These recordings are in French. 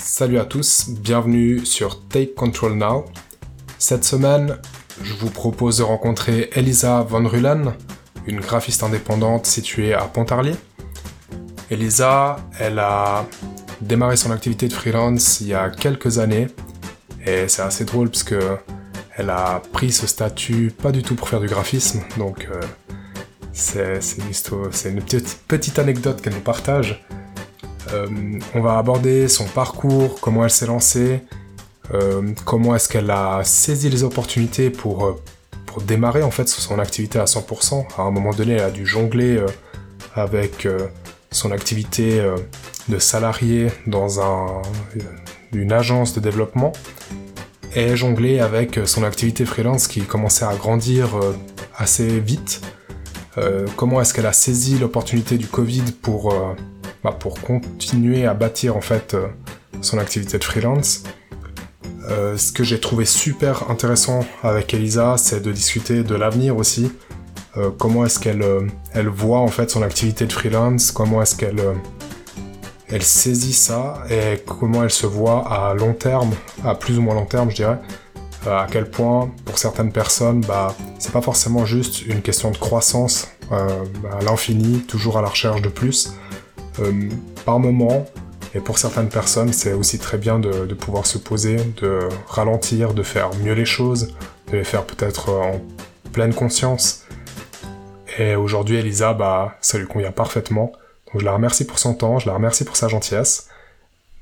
Salut à tous, bienvenue sur Take Control Now. Cette semaine, je vous propose de rencontrer Elisa Van Rulen, une graphiste indépendante située à Pontarlier. Elisa, elle a démarré son activité de freelance il y a quelques années et c'est assez drôle parce elle a pris ce statut pas du tout pour faire du graphisme, donc euh, c'est une, petite, petite anecdote qu'elle nous partage. Euh, on va aborder son parcours, comment elle s'est lancée, euh, comment est-ce qu'elle a saisi les opportunités pour, euh, pour démarrer en fait son activité à 100%. À un moment donné, elle a dû jongler avec son activité de salarié dans un, une agence de développement et jongler avec son activité freelance qui commençait à grandir assez vite. comment est-ce qu'elle a saisi l'opportunité du Covid pour bah, pour continuer à bâtir en fait euh, son activité de freelance. Euh, ce que j'ai trouvé super intéressant avec Elisa, c'est de discuter de l'avenir aussi. Euh, comment est-ce qu'elle elle voit en fait son activité de freelance, comment est-ce qu'elle elle saisit ça et comment elle se voit à long terme, à plus ou moins long terme je dirais, à quel point pour certaines personnes bah, c'est pas forcément juste une question de croissance à l'infini, toujours à la recherche de plus, par moment, et pour certaines personnes, c'est aussi très bien de, pouvoir se poser, de ralentir, de faire mieux les choses, de les faire peut-être en pleine conscience. Et aujourd'hui, Elisa, bah, ça lui convient parfaitement. Donc je la remercie pour son temps, je la remercie pour sa gentillesse.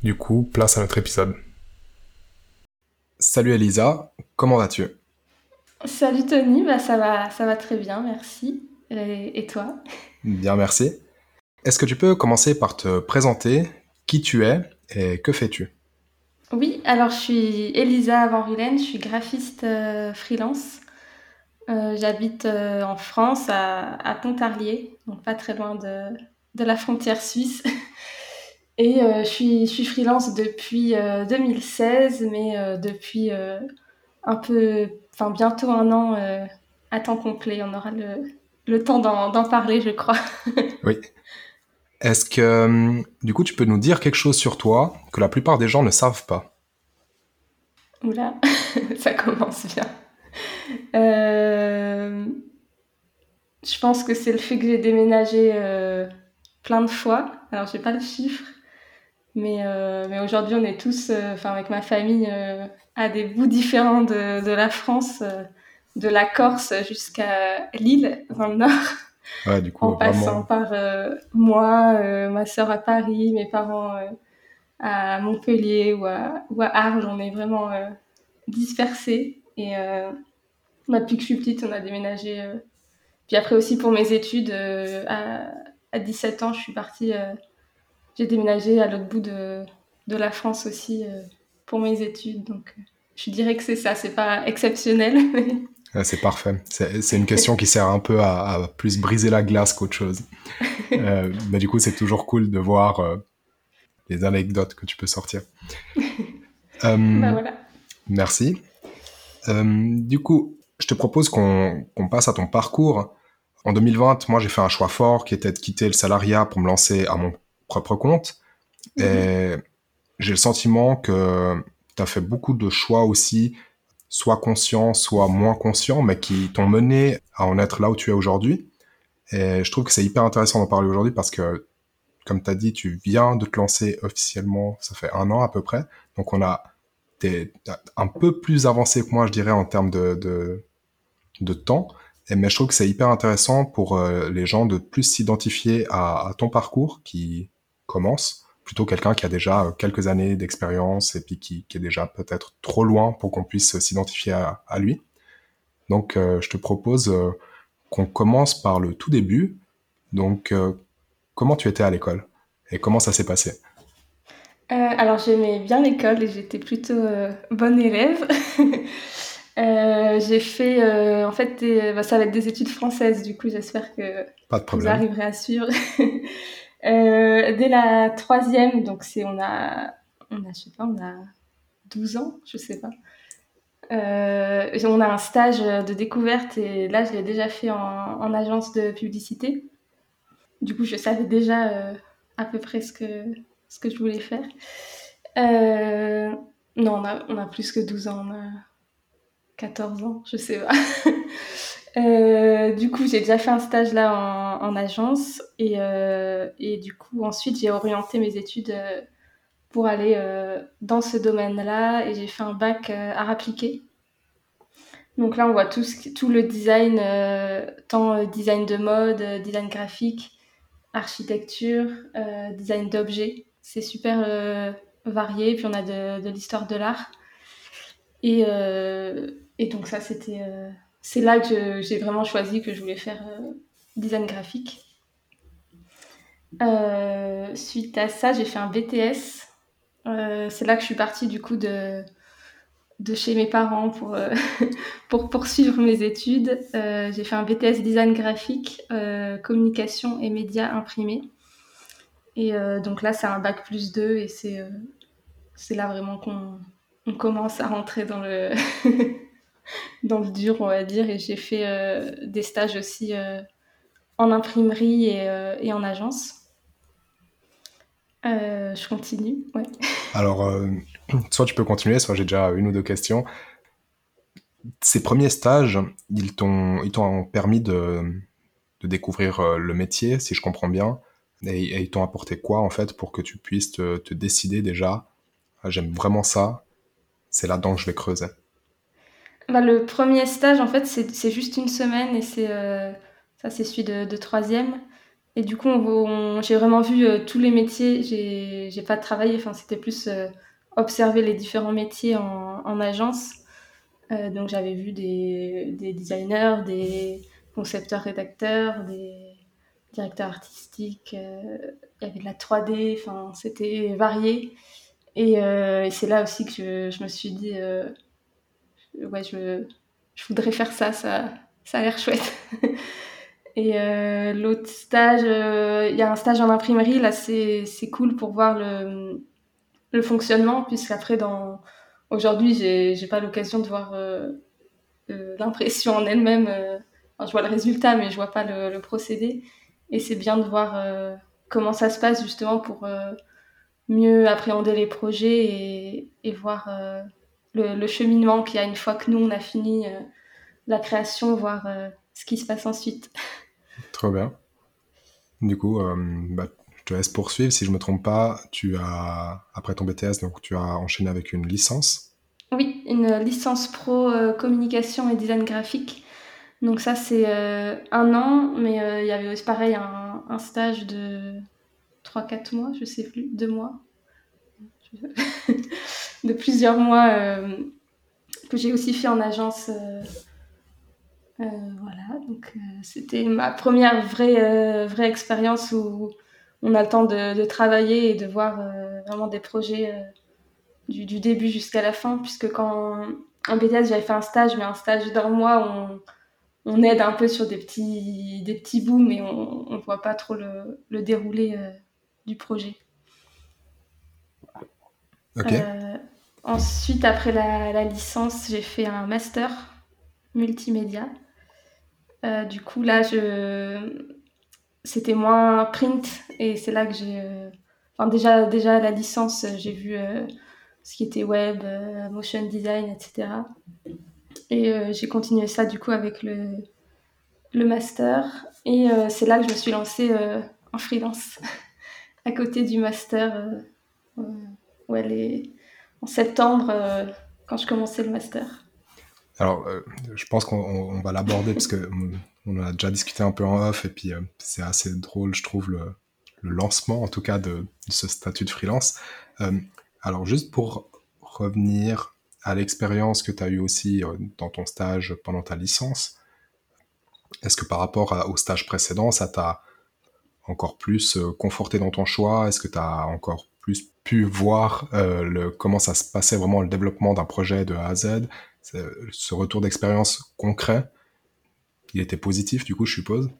Du coup, place à notre épisode. Salut Elisa, comment vas-tu? Salut Tony, bah ça va, ça va très bien, merci. et toi? Bien, merci. Est-ce que tu peux commencer par te présenter qui tu es et que fais-tu? Oui, alors je suis Elisa Van Rulen, je suis graphiste euh, freelance. Euh, j'habite euh, en France, à, Pontarlier, donc pas très loin de, la frontière suisse. Et je, suis, je suis freelance depuis 2016, mais depuis un peu, enfin bientôt un an à temps complet. On aura le, le temps d'en parler, je crois. oui. Est-ce que, euh, du coup, tu peux nous dire quelque chose sur toi que la plupart des gens ne savent pas? Oula, ça commence bien. Euh, je pense que c'est le fait que j'ai déménagé euh, plein de fois. Alors, j'ai pas le chiffre, mais, mais aujourd'hui, on est tous, enfin, avec ma famille, à des bouts différents de, de la France, de la Corse jusqu'à Lille, dans le nord en passant par euh, moi, euh, ma soeur à Paris, mes parents euh, à Montpellier ou à, ou à, Arles, on est vraiment dispersés. Et depuis que je suis petite, on a déménagé. Puis après aussi pour mes études, à, à, 17 ans, je suis partie, j'ai déménagé à l'autre bout de, de, la France aussi pour mes études. Donc je dirais que c'est ça, c'est pas exceptionnel. c'est parfait. C'est une question qui sert un peu à, plus briser la glace qu'autre chose. Euh, mais du coup, c'est toujours cool de voir euh, les anecdotes que tu peux sortir. Euh, bah voilà. Merci. du coup, je te propose qu'on passe à ton parcours. En 2020, moi, j'ai fait un choix fort qui était de quitter le salariat pour me lancer à mon propre compte. Et mhm. j'ai le sentiment que tu as fait beaucoup de choix aussi soit conscient, soit moins conscient, mais qui t'ont mené à en être là où tu es aujourd'hui. Et je trouve que c'est hyper intéressant d'en parler aujourd'hui parce que, comme tu as dit, tu viens de te lancer officiellement, ça fait un an à peu près. Donc on a, t'es un peu plus avancé que moi, je dirais, en termes de, de, temps. Et, mais je trouve que c'est hyper intéressant pour euh, les gens de plus s'identifier à, ton parcours qui commence plutôt quelqu'un qui a déjà euh, quelques années d'expérience et puis qui, est déjà peut-être trop loin pour qu'on puisse s'identifier à, lui. Donc, euh, je te propose euh, qu'on commence par le tout début. Donc, comment tu étais à l'école et comment ça s'est passé? Alors, j'aimais bien l'école et j'étais plutôt bonne élève. j'ai fait, en fait, bah, ça va être des études françaises, du coup, j'espère que Pas de vous arriverez à suivre. Euh, dès la troisième, donc c'est on a, on a, je sais pas, on a 12 ans, je sais pas. Euh, on a un stage de découverte et là je l'ai déjà fait en, agence de publicité. Du coup, je savais déjà euh, à peu près ce que, ce que je voulais faire. Non, on a, on a, plus que 12 ans, on a 14 ans, je sais pas. euh, du coup, j'ai déjà fait un stage là en, en agence et, euh, et, du coup, ensuite, j'ai orienté mes études euh, pour aller dans ce domaine-là et j'ai fait un bac art appliqué. Donc là, on voit tout, tout le design, tant design de mode, design graphique, architecture, design d'objets. C'est super varié, puis on a de, de l'histoire de l'art. Et, et, donc ça, c'était, c'est là que j'ai vraiment choisi que je voulais faire euh, design graphique. suite à ça, j'ai fait un BTS. c'est là que je suis partie du coup de, chez mes parents pour, pour poursuivre mes études. j'ai fait un BTS design graphique, communication et médias imprimés. Et donc là, c'est un bac plus 2 et c'est là vraiment qu'on on commence à rentrer dans le, dans le dur, on va dire. Et j'ai fait euh, des stages aussi euh, en imprimerie et, euh, en agence. je continue, ouais. Alors, soit tu peux continuer, soit j'ai déjà une ou deux questions. Ces premiers stages, ils t'ont permis de, de, découvrir le métier, si je comprends bien, et, ils t'ont apporté quoi en fait pour que tu puisses te, te décider déjà ah, j'aime vraiment ça, c'est là-dedans que je vais creuser? Bah, Le premier stage, en fait, c'est juste une semaine et c'est euh, ça, c'est celui de, troisième. Et du coup, j'ai vraiment vu euh, tous les métiers. J'ai pas travaillé, enfin, c'était plus euh, observer les différents métiers en, en agence. donc, j'avais vu des, des, designers, des concepteurs, rédacteurs, des directeurs artistiques. Il y avait de la 3D, enfin, c'était varié. Euh, et, c'est là aussi que je, me suis dit, ouais, je, je, voudrais faire ça, ça, ça a l'air chouette. et euh, l'autre stage, il y a un stage en imprimerie, là c'est cool pour voir le, le fonctionnement, puisqu'après, dans... aujourd'hui, j'ai pas l'occasion de voir l'impression en elle-même. je vois le résultat, mais je vois pas le procédé. Et c'est bien de voir comment ça se passe justement pour mieux appréhender les projets et, voir euh, le, cheminement qu'il y a une fois que nous, on a fini euh, la création, voir euh, ce qui se passe ensuite. Trop bien. Du coup, bah, je te laisse poursuivre. Si je me trompe pas, tu as, après ton BTS, donc tu as enchaîné avec une licence Oui, une licence pro communication et design graphique. Donc ça, c'est un an, mais il y avait aussi pareil un, un stage de 3-4 mois, je sais plus, 2 mois, de plusieurs mois euh, que j'ai aussi fait en agence. Euh, euh, voilà, donc c'était ma première vraie, vraie expérience où on a le temps de, travailler et de voir vraiment des projets du, du, début jusqu'à la fin, puisque quand en BTS j'avais fait un stage, mais un stage d'un mois, on, on aide un peu sur des petits, des petits bouts, mais on ne voit pas trop le, le déroulé du projet. Euh, ensuite, après la, licence, j'ai fait un master multimédia. Euh, du coup, là, je... c'était moins print et c'est là que j'ai. Euh, enfin, déjà, déjà, la licence, j'ai vu ce qui était web, motion design, etc. Et j'ai continué ça, du coup, avec le, le master. Et c'est là que je me suis lancée en freelance. à côté du master euh, elle est en septembre euh, quand je commençais le master. Alors, euh, je pense qu'on va l'aborder parce que on a déjà discuté un peu en off et puis c'est assez drôle, je trouve, le, lancement en tout cas de, ce statut de freelance. alors, juste pour revenir à l'expérience que tu as eue aussi dans ton stage pendant ta licence, est-ce que par rapport au stage précédent, ça t'a encore plus euh, conforté dans ton choix? Est-ce que tu as encore pu voir euh, le, comment ça se passait vraiment le développement d'un projet de A à Z Ce retour d'expérience concret, il était positif du coup, je suppose?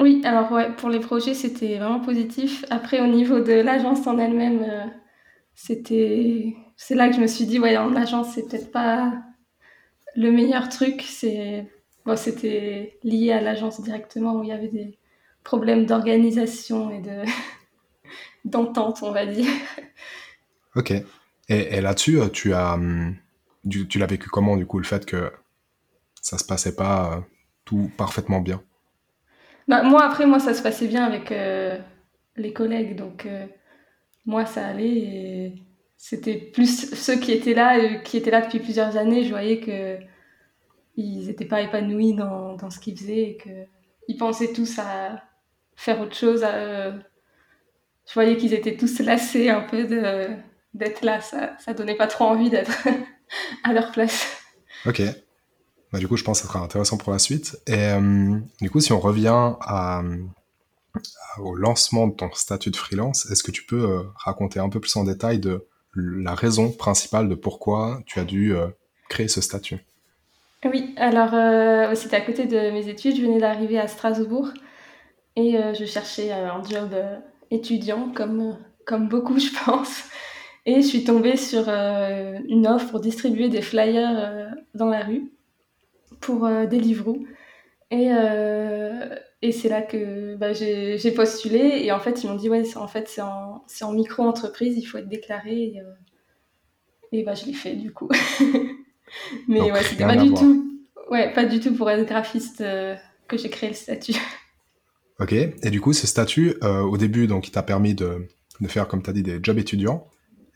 Oui, alors ouais, pour les projets, c'était vraiment positif. Après, au niveau de l'agence en elle-même, euh, c'était... C'est là que je me suis dit, ouais, en agence, c'est peut-être pas le meilleur truc. C'est... Bon, c'était lié à l'agence directement où il y avait des problème d'organisation et de d'entente, on va dire. Ok. Et, là-dessus, tu as, hum, tu, l'as vécu comment du coup le fait que ça se passait pas tout parfaitement bien? Bah, moi après moi ça se passait bien avec les collègues donc moi ça allait et c'était plus ceux qui étaient là, qui étaient là depuis plusieurs années, je voyais que ils n'étaient pas épanouis dans, dans ce qu'ils faisaient et qu'ils pensaient tous à faire autre chose. Je voyais qu'ils étaient tous lassés un peu d'être là. Ça, ça donnait pas trop envie d'être à leur place. Ok. Bah, du coup, je pense que ça sera intéressant pour la suite. Et euh, du coup, si on revient à, au lancement de ton statut de freelance, est-ce que tu peux euh, raconter un peu plus en détail de la raison principale de pourquoi tu as dû euh, créer ce statut? Oui, alors euh, c'était à côté de mes études. Je venais d'arriver à Strasbourg et euh, je cherchais un job étudiant, comme, comme beaucoup, je pense. Et je suis tombée sur une offre pour distribuer des flyers dans la rue pour Deliveroo. Et, et c'est là que bah, j'ai postulé et en fait ils m'ont dit ouais en fait c'est en, en micro-entreprise, il faut être déclaré et, euh, et bah, je l'ai fait du coup. Mais ouais c'était pas du tout ouais pas du tout pour être graphiste euh, que j'ai créé le statut. Ok et du coup ce statut euh, au début donc il t'a permis de, de, faire comme tu as dit des jobs étudiants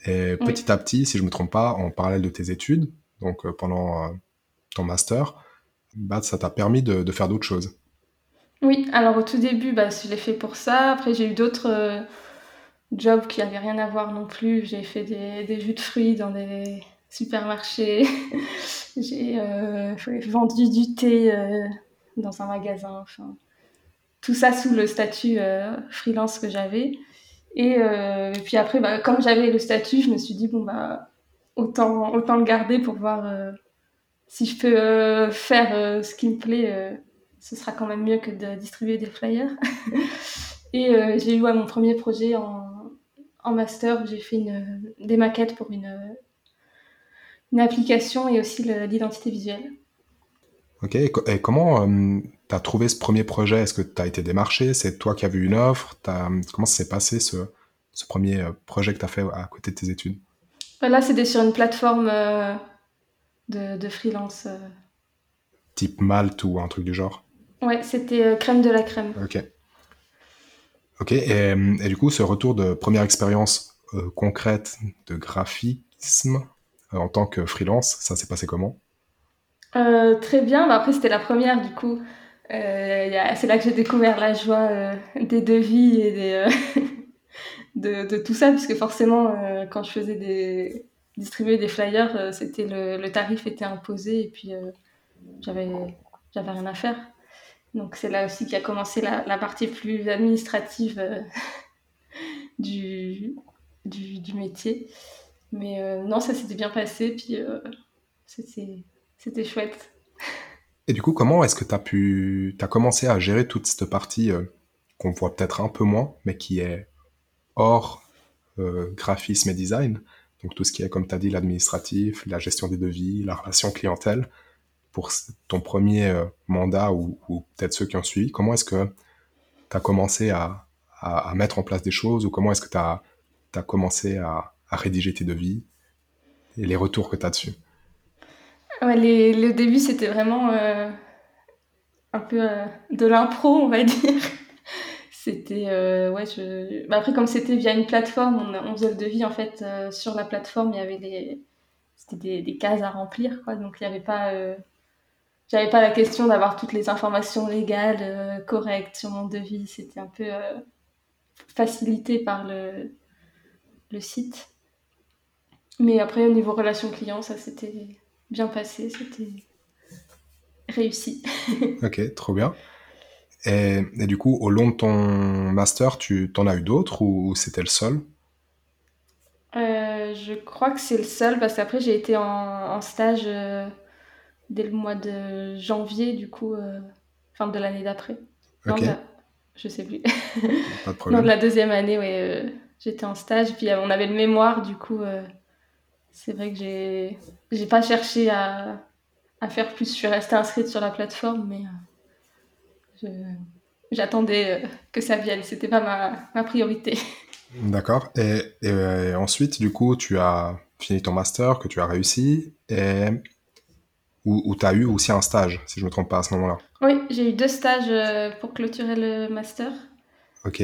et petit à petit si je me trompe pas en parallèle de tes études donc pendant ton master bah, ça t'a permis de, de faire d'autres choses. Oui, alors au tout début, bah, je l'ai fait pour ça. Après, j'ai eu d'autres euh, jobs qui n'avaient rien à voir non plus. J'ai fait des, jus de fruits dans des supermarchés. j'ai euh, vendu du thé euh, dans un magasin. Enfin, tout ça sous le statut freelance que j'avais. Et, puis après, bah, comme j'avais le statut, je me suis dit, bon, bah, autant, le garder pour voir si je peux faire ce qui me plaît ce sera quand même mieux que de distribuer des flyers. et euh, j'ai eu mon premier projet en, master j'ai fait des maquettes pour une, application et aussi l'identité visuelle. Ok, et, comment euh, tu as trouvé ce premier projet? Est-ce que tu as été démarché? C'est toi qui as vu une offre? Comment s'est passé ce, ce, premier euh, projet que tu as fait à côté de tes études? Là, c'était sur une plateforme de, de, freelance. Type Malte ou un truc du genre? Ouais, c'était euh, crème de la crème. Ok. Ok, et, du coup, ce retour de première expérience euh, concrète de graphisme euh, en tant que freelance, ça s'est passé comment? Très bien, bah, après c'était la première du coup. C'est là que j'ai découvert la joie des devis et des, de, tout ça, puisque forcément, quand je faisais distribuer des flyers, c'était le, tarif était imposé et puis j'avais rien à faire. Donc c'est là aussi qu'a commencé la, partie plus administrative euh, du, métier. Mais euh, non, ça s'était bien passé, puis euh, c'était chouette. Et du coup, comment est-ce que tu as pu, as commencé à gérer toute cette partie qu'on voit peut-être un peu moins, mais qui est hors graphisme et design? Donc tout ce qui est, comme tu as dit, l'administratif, la gestion des devis, la relation clientèle pour ton premier euh, mandat ou, peut-être ceux qui ont suivi, comment est-ce que tu as commencé à, mettre en place des choses ou comment est-ce que tu as, as, commencé à, à, rédiger tes devis et les retours que tu as dessus? Ouais, les, Le début, c'était vraiment euh, un peu euh, de l'impro, on va dire. C'était, ouais, je... Bah, après, comme c'était via une plateforme, on, on, faisait le devis en fait sur la plateforme, il y avait des, c'était des, cases à remplir, quoi, donc il n'y avait pas j'avais pas la question d'avoir toutes les informations légales euh, correctes sur mon devis. C'était un peu euh, facilité par le, le site. Mais après, au niveau relation client, ça s'était bien passé, c'était réussi. ok, trop bien. Et, et, du coup, au long de ton master, tu t'en as eu d'autres ou c'était le seul? Euh, Je crois que c'est le seul parce qu'après j'ai été en, en stage dès le mois de janvier, du coup, euh, fin de l'année d'après. Non, je sais plus. Pas de problème. non, de la deuxième année, euh, j'étais en stage, puis euh, on avait le mémoire, du coup, c'est vrai que j'ai, j'ai pas cherché à, à faire plus. Je suis restée inscrite sur la plateforme, mais j'attendais que ça vienne. C'était pas ma, ma priorité. D'accord. Et, et, ensuite, du coup, tu as fini ton master, que tu as réussi, et où, tu as eu aussi un stage, si je ne me trompe pas à ce moment-là. Oui, j'ai eu deux stages euh, pour clôturer le master. Ok.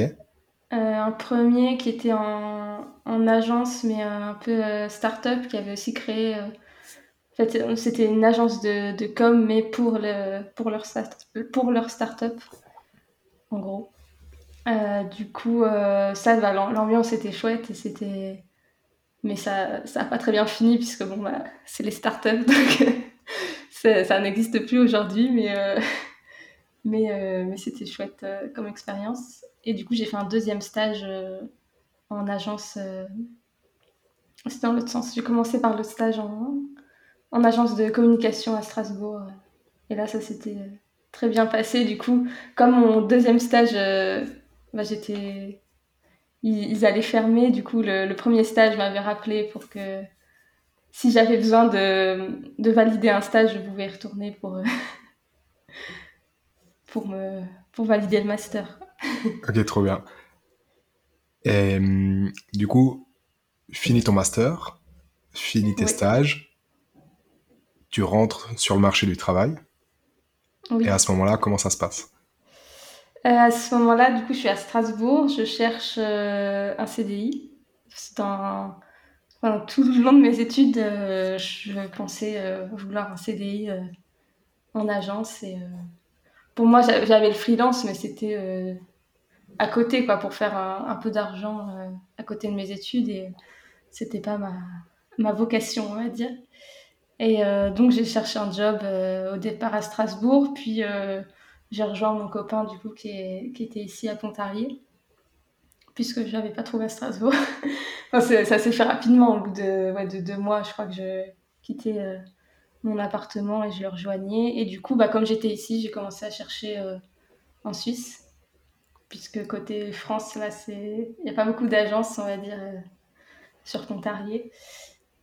Euh, un premier qui était en, en agence, mais un peu euh, start-up, qui avait aussi créé. en fait, c'était une agence de, de, com, mais pour, le, pour leur, start, pour leur start-up, en gros. du coup, ça, bah, l'ambiance était chouette et c'était. Mais ça n'a pas très bien fini, puisque bon, bah, c'est les start-up, donc ça n'existe plus aujourd'hui, mais, euh, mais, euh, mais c'était chouette euh, comme expérience. Et du coup, j'ai fait un deuxième stage en agence. C'était dans l'autre sens. J'ai commencé par le stage en, en agence de communication à Strasbourg. Et là, ça s'était très bien passé. Du coup, comme mon deuxième stage, bah, j'étais. Ils, allaient fermer. Du coup, le, premier stage m'avait rappelé pour que si j'avais besoin de, de, valider un stage, je pouvais y retourner pour, euh, pour, me, pour valider le master. ok, trop bien. Et hum, du coup, finis ton master, finis tes stages, tu rentres sur le marché du travail. Et à ce moment-là, comment ça se passe? Euh, À ce moment-là, du coup, je suis à Strasbourg, je cherche euh, un CDI. Un tout le long de mes études, euh, je pensais vouloir un CDI en agence. Et, pour moi, j'avais le freelance, mais c'était à côté, quoi, pour faire un, peu d'argent à côté de mes études. Et c'était pas ma, vocation, on va dire. Et donc, j'ai cherché un job au départ à Strasbourg, puis j'ai rejoint mon copain, du coup, qui, était ici à Pontarlier puisque je n'avais pas trouvé à Strasbourg. ça s'est fait rapidement, au bout de, de, deux mois, je crois que je quittais euh, mon appartement et je le rejoignais. Et du coup, bah, comme j'étais ici, j'ai commencé à chercher euh, en Suisse, puisque côté France, là, il n'y a pas beaucoup d'agences, on va dire, euh, sur Pontarlier.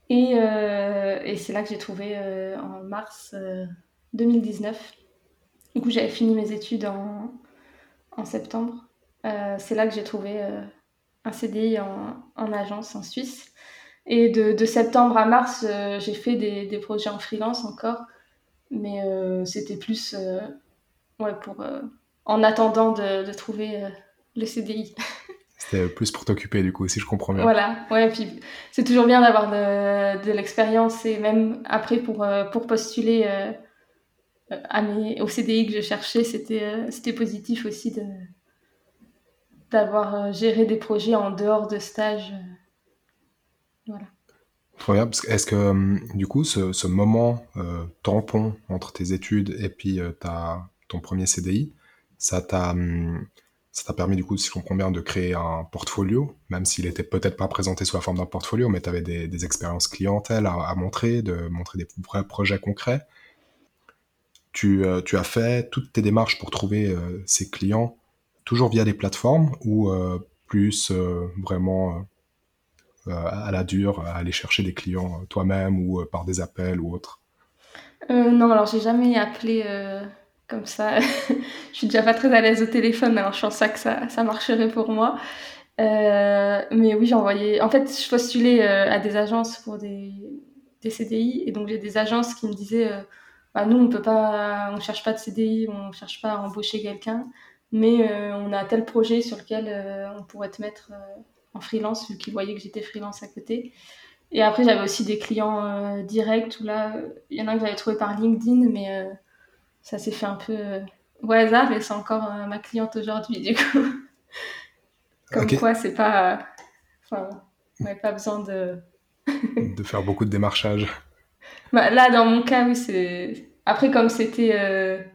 Et, et c'est là que j'ai trouvé en mars 2019. Du coup, j'avais fini mes études en, en septembre. Euh, c'est là que j'ai trouvé euh, un CDI en, agence en Suisse. Et de, septembre à mars, euh, j'ai fait des, projets en freelance encore, mais c'était plus ouais, pour, en attendant de, trouver le CDI. C'était plus pour t'occuper du coup, si je comprends bien. Voilà, ouais, puis c'est toujours bien d'avoir de, l'expérience et même après pour, pour postuler à mes, au CDI que je cherchais, c'était c'était positif aussi de, d'avoir euh, géré des projets en dehors de stage. Euh. Est-ce que hum, du coup, ce, moment euh, tampon entre tes études et puis ta, ton premier CDI, ça t'a hum, ça t'a permis du coup, si je comprends bien, de créer un portfolio, même s'il était peut-être pas présenté sous la forme d'un portfolio, mais tu avais des, expériences clientèle à, montrer, de montrer des vrais projets concrets. Tu, tu as fait toutes tes démarches pour trouver ces clients toujours via des plateformes ou euh, plus euh, vraiment euh, à la dure, à aller chercher des clients toi-même ou par des appels ou autre Non, alors j'ai jamais appelé comme ça. je suis déjà pas très à l'aise au téléphone, alors je pense que ça, marcherait pour moi. mais oui, j'ai envoyé. En fait, je postulais à des agences pour des, CDI, et donc j'ai des agences qui me disaient bah, nous, on peut pas, on cherche pas de CDI, on cherche pas à embaucher quelqu'un mais euh, on a tel projet sur lequel euh, on pourrait te mettre euh, en freelance, vu qu'ils voyaient que j'étais freelance à côté. Et après, j'avais aussi des clients directs où là, il y en a que j'avais trouvé par LinkedIn, mais ça s'est fait un peu au hasard et c'est encore ma cliente aujourd'hui, du coup. Comme quoi, c'est pas. Enfin, on n'avait pas besoin de. de faire beaucoup de démarchage. Bah, là, dans mon cas, oui, c'est. Après, comme c'était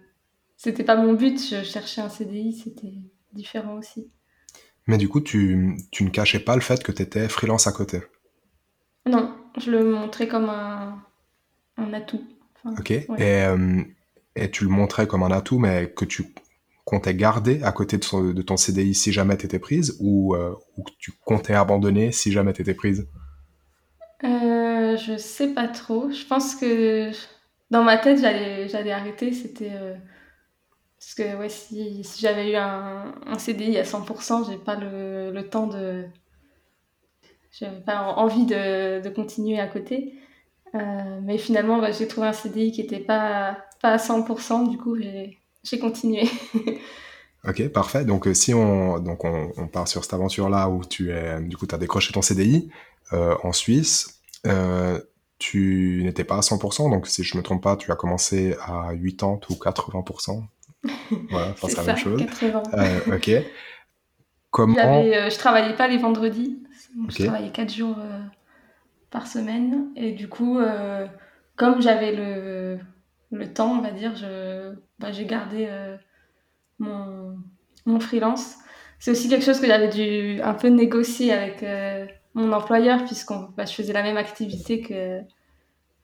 c'était pas mon but, je cherchais un CDI, c'était différent aussi. Mais du coup, tu, tu ne cachais pas le fait que tu étais freelance à côté Non, je le montrais comme un, un atout. ok, et, euh, et, tu le montrais comme un atout, mais que tu comptais garder à côté de ton, de ton CDI si jamais tu étais prise, ou, euh, ou, que tu comptais abandonner si jamais tu étais prise? Euh, Je sais pas trop. Je pense que dans ma tête, j'allais arrêter. C'était euh, parce que ouais, si, si j'avais eu un, un, CDI à 100%, j'ai pas le, le, temps de, j'avais pas envie de, continuer à côté. mais finalement, bah, j'ai trouvé un CDI qui n'était pas, pas à 100%, du coup, j'ai continué. Ok, parfait. Donc, si on, donc on, part sur cette aventure-là où tu es, du coup, as décroché ton CDI en Suisse, tu n'étais pas à 100%, donc si je me trompe pas, tu as commencé à 80% ou 80%. Voilà, c'est la même chose. 80. Euh, ok. Comment... Euh, je travaillais pas les vendredis, je travaillais 4 jours euh, par semaine, et du coup, comme j'avais le, le, temps, on va dire, je, bah, j'ai gardé mon, mon freelance. C'est aussi quelque chose que j'avais dû un peu négocier avec mon employeur, puisqu'on bah, je faisais la même activité que,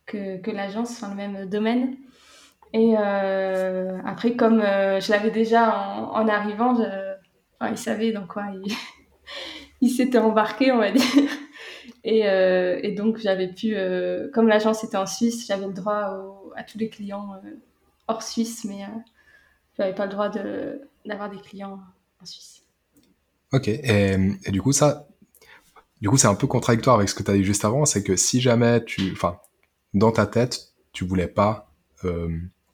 que, que l'agence, enfin le même domaine. Et euh, après, comme euh, je l'avais déjà en, arrivant, enfin, il savait dans quoi il, il s'était embarqué, on va dire. Et, euh, et donc, j'avais pu, comme l'agence était en Suisse, j'avais le droit à tous les clients hors Suisse, mais je n'avais pas le droit d'avoir des clients en Suisse. Ok, et, du coup, ça, du coup, c'est un peu contradictoire avec ce que tu as dit juste avant, c'est que si jamais tu, enfin, dans ta tête, tu voulais pas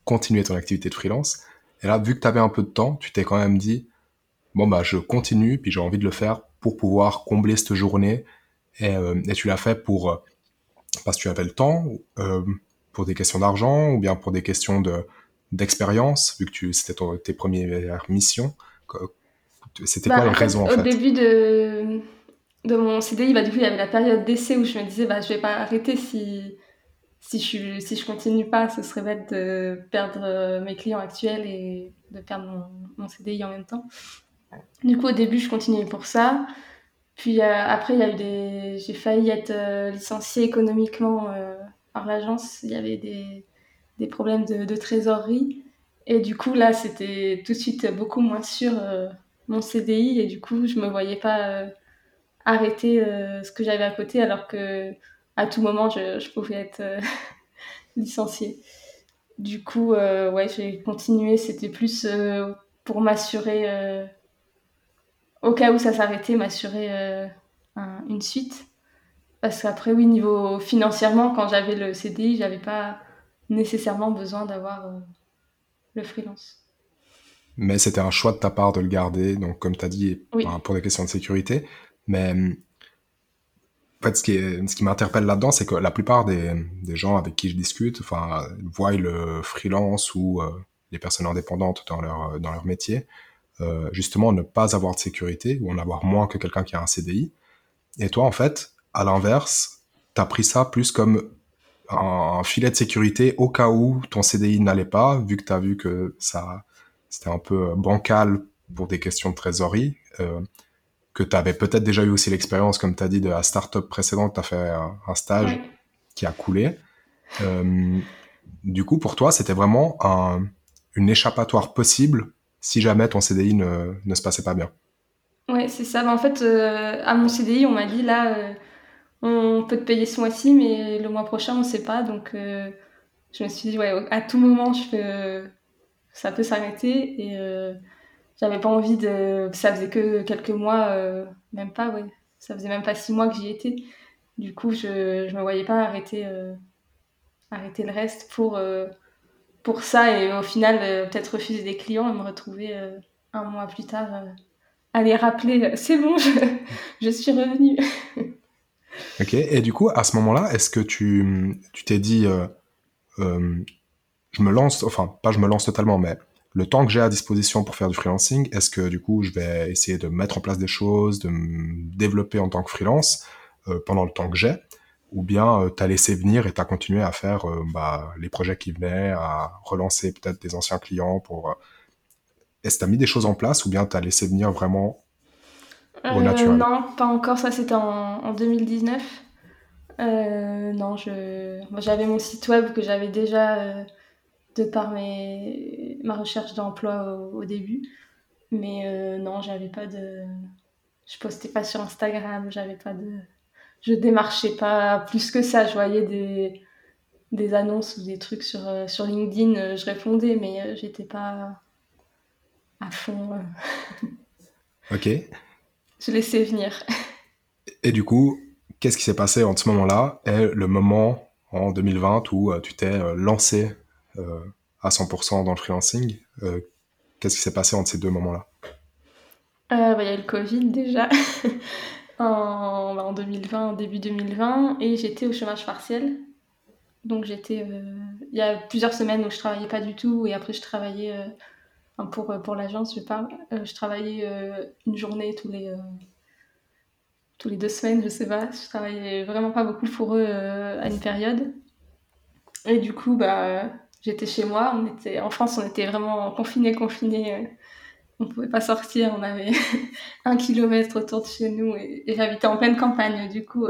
continuer ton activité de freelance, et là, vu que tu avais un peu de temps, tu t'es quand même dit, bon bah, je continue, puis j'ai envie de le faire pour pouvoir combler cette journée, et, euh, et tu l'as fait pour euh, parce que tu avais le temps, euh, pour des questions d'argent, ou bien pour des questions de d'expérience, vu que c'était tes premières missions. C'était quoi bah, les raisons en fait Au début de de mon CDI, bah, du coup, il y avait la période d'essai où je me disais, bah, je vais pas arrêter si, si je, si je continue pas, ce serait bête de perdre euh, mes clients actuels et de perdre mon, mon CDI en même temps. Du coup, au début, je continuais pour ça. Puis euh, après, il y a eu des... j'ai failli être euh, licenciée économiquement par l'agence. Il y avait des, des problèmes de, de, trésorerie. Et du coup, là, c'était tout de suite beaucoup moins sûr mon CDI. Et du coup, je me voyais pas arrêter euh, ce que j'avais à côté alors que à tout moment je, je pouvais être euh, licenciée. Du coup, euh, ouais, j'ai continué. C'était plus pour m'assurer, au cas où ça s'arrêtait, m'assurer une suite. Parce qu'après, oui, niveau financièrement, quand j'avais le CDI, j'avais pas nécessairement besoin d'avoir le freelance. Mais c'était un choix de ta part de le garder, donc comme tu as dit, pour des questions de sécurité. Mais en fait, ce qui, m'interpelle là-dedans, c'est que la plupart des, gens avec qui je discute, voient le freelance ou euh, les personnes indépendantes dans leur, dans leur métier, euh, justement, ne pas avoir de sécurité ou en avoir moins que quelqu'un qui a un CDI. Et toi, en fait, à l'inverse, t'as pris ça plus comme un, filet de sécurité au cas où ton CDI n'allait pas, vu que t'as vu que ça, c'était un peu bancal pour des questions de trésorerie. Euh, que tu avais peut-être déjà eu aussi l'expérience, comme tu as dit, de la start-up précédente, tu as fait un, stage qui a coulé. Euh, du coup, pour toi, c'était vraiment un, une échappatoire possible si jamais ton CDI ne, ne se passait pas bien? Ouais, c'est ça. En fait, euh, à mon CDI, on m'a dit là, euh, on peut te payer ce mois-ci, mais le mois prochain, on ne sait pas. Donc, je me suis dit, ouais, à tout moment, je peux... ça peut s'arrêter. Et j'avais pas envie de. Ça faisait que quelques mois, euh, même pas, ouais. Ça faisait même pas six mois que j'y étais. Du coup, je, je me voyais pas arrêter, euh, arrêter le reste pour, euh, pour ça et au final, peut-être refuser des clients et me retrouver un mois plus tard à les rappeler c'est bon, je, je suis revenue. ok, et du coup, à ce moment-là, est-ce que tu t'es dit. je me lance, enfin, pas je me lance totalement, mais le temps que j'ai à disposition pour faire du freelancing, est-ce que du coup je vais essayer de mettre en place des choses, de me développer en tant que freelance euh, pendant le temps que j'ai, ou bien euh, t'as laissé venir et t'as continué à faire euh, bah, les projets qui venaient, à relancer peut-être des anciens clients pour... Euh, est-ce que t'as mis des choses en place ou bien t'as laissé venir vraiment au naturel? Non, pas encore, ça c'était en, en, 2019. non, je... j'avais mon site web que j'avais déjà de par mes, ma recherche d'emploi au, début. Mais euh, non, j'avais pas de. Je postais pas sur Instagram, j'avais pas de. Je démarchais pas plus que ça. Je voyais des, des annonces ou des trucs sur, euh, sur LinkedIn, euh, je répondais, mais j'étais pas à fond. ok. Je laissais venir. Et du coup, qu'est-ce qui s'est passé en ce moment-là? Et le moment en 2020 où tu t'es lancé à 100% dans le freelancing. qu'est-ce qui s'est passé entre ces deux moments-là? Bah, Il y a le Covid déjà. en, bah, en 2020, début 2020, et j'étais au chômage partiel. Donc j'étais, euh, il y a plusieurs semaines où je travaillais pas du tout, et après je travaillais euh, pour euh, pour l'agence, je parle. je travaillais une journée tous les tous les deux semaines, je sais pas. Je travaillais vraiment pas beaucoup pour eux à une période. Et du coup, bah, j'étais chez moi. On était en France, on était vraiment confinés, confinés on pouvait pas sortir, on avait un kilomètre autour de chez nous et, j'habitais en pleine campagne. Du coup,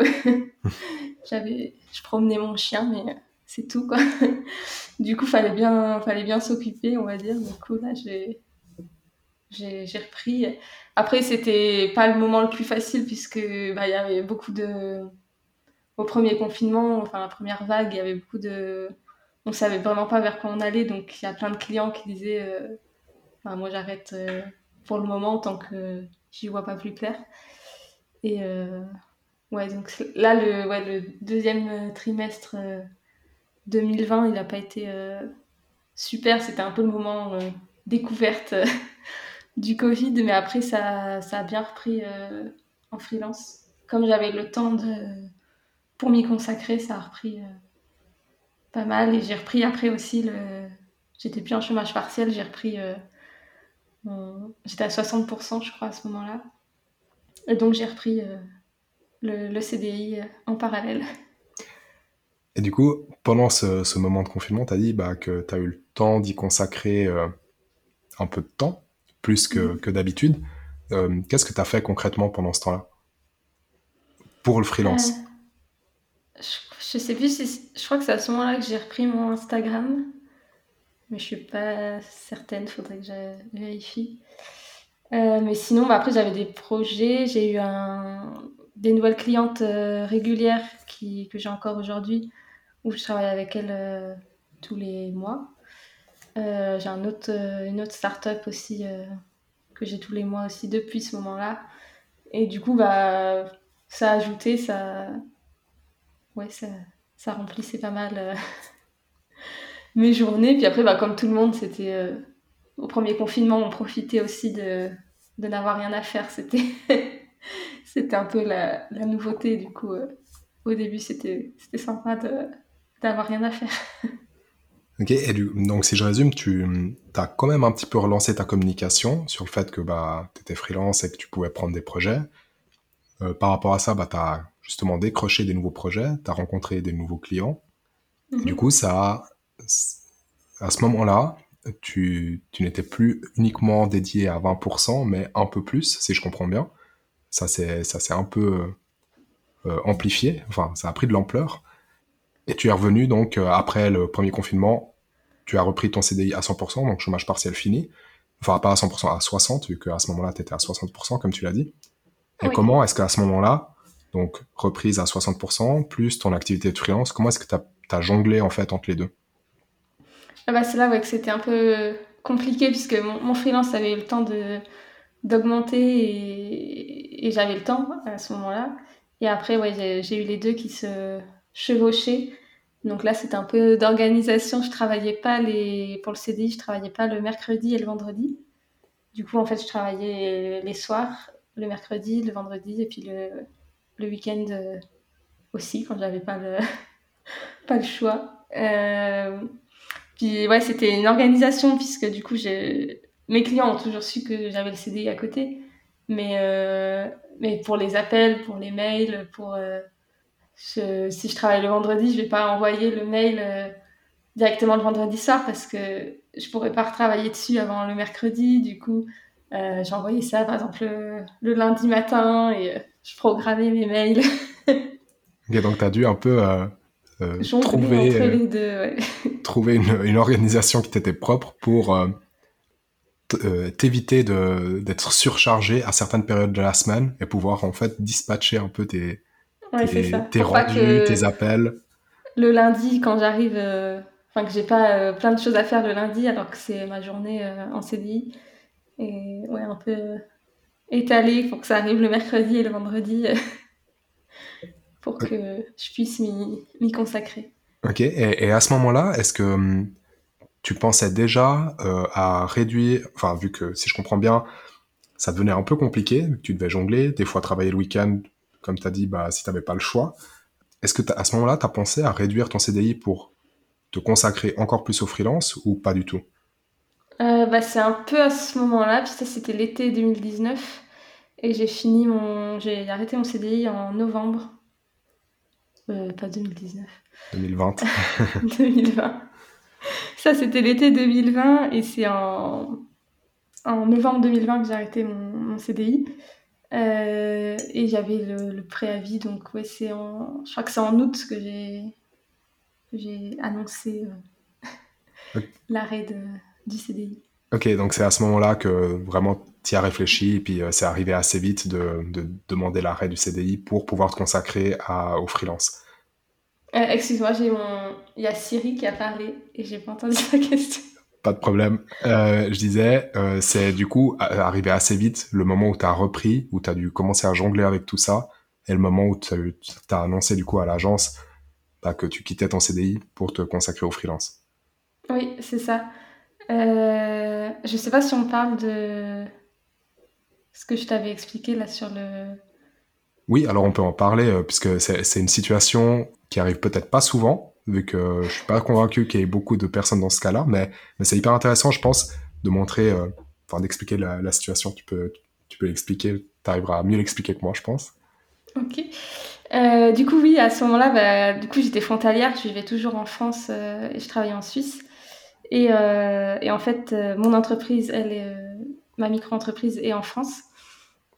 j'avais, je promenais mon chien, mais c'est tout quoi. du coup, fallait bien, fallait bien s'occuper, on va dire. Du coup, là, j'ai, j'ai, repris. Après, c'était pas le moment le plus facile puisque bah, il y avait beaucoup de, au premier confinement, enfin la première vague, il y avait beaucoup de, on savait vraiment pas vers quoi on allait, donc il y a plein de clients qui disaient euh, moi, j'arrête euh, pour le moment tant que j'y vois pas plus clair. Et euh, ouais, donc là, le, ouais, le deuxième trimestre 2020, euh, il n'a pas été super. C'était un peu le moment découverte du Covid, mais après, ça, ça a bien repris en freelance. Comme j'avais le temps de, pour m'y consacrer, ça a repris pas mal. Et j'ai repris après aussi le. J'étais plus en chômage partiel, j'ai repris J'étais à 60%, je crois, à ce moment-là. Et donc, j'ai repris euh, le, CDI euh, en parallèle. Et du coup, pendant ce, moment de confinement, tu as dit bah, que tu as eu le temps d'y consacrer euh, un peu de temps, plus que, mm-hmm. d'habitude. Qu'est-ce que tu as fait concrètement pendant ce temps-là? Pour le freelance je, je, sais plus, je crois que c'est à ce moment-là que j'ai repris mon Instagram mais je suis pas certaine, faudrait que je vérifie. Euh, mais sinon, bah, après, j'avais des projets. J'ai eu un, des nouvelles clientes euh, régulières qui, que j'ai encore aujourd'hui, où je travaille avec elles euh, tous les mois. j'ai un autre, une autre start-up aussi que j'ai tous les mois aussi depuis ce moment-là. Et du coup, bah, ça a ajouté, ça, ouais, ça, ça remplissait pas mal mes journées. Puis après, bah, comme tout le monde, c'était euh, au premier confinement, on profitait aussi de, de n'avoir rien à faire. C'était, c'était un peu la, la, nouveauté. Du coup, euh, au début, c'était, c'était sympa de, d'avoir rien à faire. Ok, donc si je résume, tu as quand même un petit peu relancé ta communication sur le fait que bah, tu étais freelance et que tu pouvais prendre des projets. Euh, par rapport à ça, bah, tu as justement décroché des nouveaux projets, tu as rencontré des nouveaux clients. Du mhm. coup, ça à ce moment-là, tu, n'étais plus uniquement dédié à 20%, mais un peu plus, si je comprends bien. Ça s'est un peu euh, amplifié, enfin, ça a pris de l'ampleur. Et tu es revenu, donc, euh, après le premier confinement, tu as repris ton CDI à 100%, donc chômage partiel fini. Enfin, pas à 100%, à 60%, vu qu'à ce moment-là, tu étais à 60%, comme tu l'as dit. Et comment est-ce qu'à ce, moment-là, donc reprise à 60%, plus ton activité de freelance, comment est-ce que tu as jonglé, en fait, entre les deux? Ah bah c'est là ouais, que c'était un peu compliqué puisque mon, freelance avait eu le temps d'augmenter et, et j'avais le temps à ce moment-là. Et après, ouais, j'ai eu les deux qui se chevauchaient. Donc là, c'était un peu d'organisation. Je travaillais pas les pour le CDI, je travaillais pas le mercredi et le vendredi. Du coup, en fait, je travaillais les soirs, le mercredi, le vendredi et puis le, le week-end euh, aussi quand j'avais pas le pas le choix. Euh, puis ouais, c'était une organisation puisque du coup, mes clients ont toujours su que j'avais le CDI à côté. Mais, euh, mais pour les appels, pour les mails, pour si je travaille le vendredi, je vais pas envoyer le mail directement le vendredi soir parce que je pourrais pas retravailler dessus avant le mercredi. Du coup, j'ai envoyé ça par exemple le, lundi matin et je programmais mes mails. donc tu as dû un peu euh, trouver, euh, trouver une, organisation qui t'était propre pour euh, t'éviter d'être surchargé à certaines périodes de la semaine et pouvoir en fait dispatcher un peu tes, tes, rendus, tes appels. Le lundi, quand j'arrive, enfin que j'ai pas plein de choses à faire le lundi alors que c'est ma journée en CDI, et ouais, un peu étalé pour que ça arrive le mercredi et le vendredi. que je puisse m'y consacrer. Ok, et, à ce moment-là, est-ce que hum, tu pensais déjà euh, à réduire, enfin vu que si je comprends bien, ça devenait un peu compliqué, tu devais jongler, des fois travailler le week-end, comme tu as dit, bah, si tu n'avais pas le choix. Est-ce que à ce moment-là, tu as pensé à réduire ton CDI pour te consacrer encore plus au freelance ou pas du tout? Euh, bah, C'est un peu à ce moment-là, puis ça c'était l'été 2019, et j'ai fini mon... j'ai arrêté mon CDI en novembre. Euh, pas 2019. 2020. 2020. Ça, c'était l'été 2020 et c'est en, en novembre 2020 que j'ai arrêté mon, CDI. Euh, et j'avais le, préavis, donc ouais, c'est en, je crois que c'est en août que j'ai, j'ai annoncé euh, l'arrêt du CDI. Ok, donc c'est à ce moment-là que vraiment tu as réfléchi et puis euh, c'est arrivé assez vite de, de demander l'arrêt du CDI pour pouvoir te consacrer à, au freelance. Euh, excuse-moi, j'ai mon... il y a Siri qui a parlé et j'ai pas entendu sa question. Pas de problème. Euh, je disais, c'est du coup arrivé assez vite le moment où tu as repris, où tu as dû commencer à jongler avec tout ça, et le moment où tu as, annoncé du coup à l'agence bah, que tu quittais ton CDI pour te consacrer au freelance. Oui, c'est ça. Euh, je sais pas si on parle de ce que je t'avais expliqué là sur le... Oui, alors on peut en parler, euh, puisque c'est une situation qui arrive peut-être pas souvent, vu que je suis pas convaincu qu'il y ait beaucoup de personnes dans ce cas-là, mais, mais c'est hyper intéressant, je pense, de montrer, euh, enfin d'expliquer la, situation. Tu peux, tu peux l'expliquer, tu arriveras à mieux l'expliquer que moi, je pense. Ok. Euh, du coup, oui, à ce moment-là, bah, du coup, j'étais frontalière, je vivais toujours en France euh, et je travaillais en Suisse. Et, et en fait, mon entreprise, est, ma micro-entreprise est en France.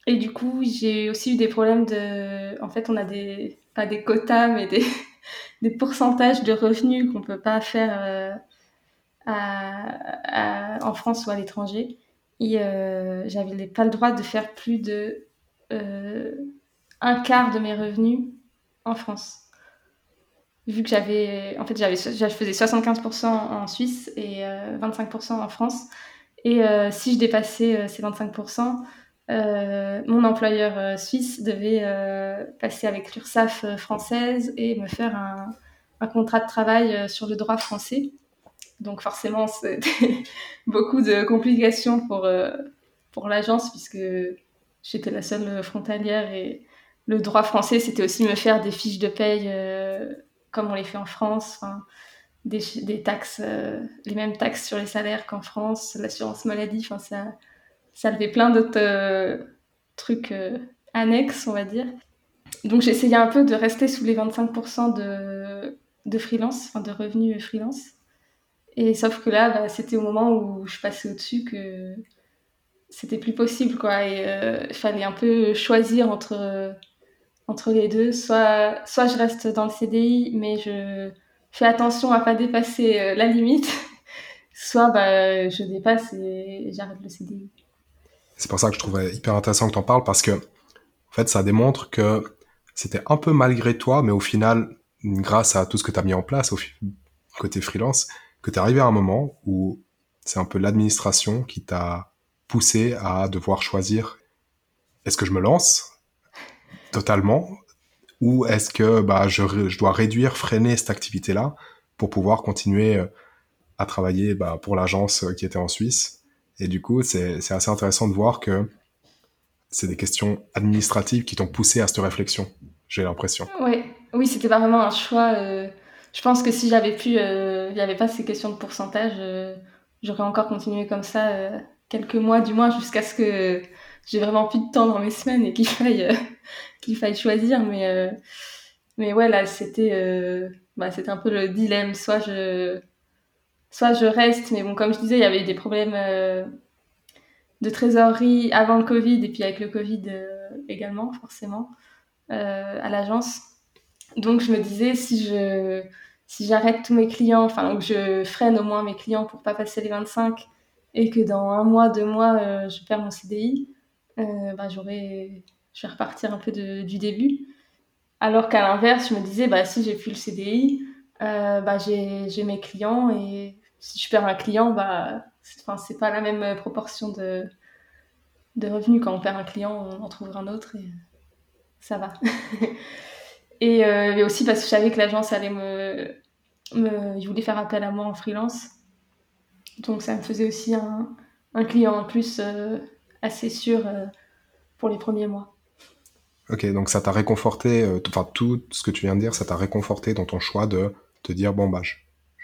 Et du coup, j'ai aussi eu des problèmes de. En fait, on a des. Pas des quotas, mais des, des pourcentages de revenus qu'on peut pas faire euh, en France ou à l'étranger. Et euh, j'avais pas le droit de faire plus de euh, un quart de mes revenus en France. Vu que j'avais, en fait, j'avais, je faisais 75% en Suisse et 25% en France. Et si je dépassais ces 25%, euh, mon employeur euh, suisse devait euh, passer avec l'URSSAF française et me faire un, un contrat de travail sur le droit français. Donc forcément, c'était beaucoup de complications pour, pour l'agence puisque j'étais la seule frontalière et le droit français, c'était aussi me faire des fiches de paye comme on les fait en France, des, taxes, les mêmes taxes sur les salaires qu'en France, l'assurance maladie, enfin ça ça levait plein d'autres euh, trucs euh, annexes, on va dire. Donc j'essayais un peu de rester sous les 25% de, de freelance, enfin de revenus freelance. Et sauf que là, bah, c'était au moment où je passais au-dessus que c'était plus possible, quoi. Euh, il fallait un peu choisir entre, entre les deux. Soit, soit je reste dans le CDI, mais je fais attention à pas dépasser la limite. soit bah, je dépasse et j'arrête le CDI. C'est pour ça que je trouvais hyper intéressant que tu en parles parce que, en fait, ça démontre que c'était un peu malgré toi, mais au final, grâce à tout ce que tu as mis en place côté freelance, que tu es arrivé à un moment où c'est un peu l'administration qui t'a poussé à devoir choisir est-ce que je me lance totalement ou est-ce que bah, je, je, dois réduire, freiner cette activité-là pour pouvoir continuer euh, à travailler bah, pour l'agence qui était en Suisse? Et du coup, c'est assez intéressant de voir que c'est des questions administratives qui t'ont poussé à cette réflexion, j'ai l'impression. Ouais. Oui, c'était pas vraiment un choix. Euh, je pense que si j'avais pu, euh, il n'y avait pas ces questions de pourcentage, euh, j'aurais encore continué comme ça quelques mois du moins jusqu'à ce que j'ai vraiment plus de temps dans mes semaines et qu'il faille, qu'il faille choisir. Mais, mais ouais, là, c'était bah, un peu le dilemme. Soit je soit je reste, mais bon, comme je disais, il y avait eu des problèmes euh, de trésorerie avant le Covid et puis avec le Covid euh, également, forcément, euh, à l'agence. Donc je me disais, si je si j'arrête tous mes clients, enfin, que je freine au moins mes clients pour pas passer les 25 et que dans un mois, deux mois, je perds mon CDI, bah, j'aurais, je vais repartir un peu du début. Alors qu'à l'inverse, je me disais, bah, si j'ai plus le CDI, bah, j'ai mes clients et si je perds un client, bah, c'est pas la même proportion de, de revenus. Quand on perd un client, on en trouvera un autre et ça va. Et, et, aussi parce que je savais que l'agence allait me, me. Je voulais faire appel à moi en freelance. Donc ça me faisait aussi un, un client en plus assez sûr pour les premiers mois. Ok, donc ça t'a réconforté, euh, enfin tout ce que tu viens de dire, ça t'a réconforté dans ton choix de te dire bon bah je,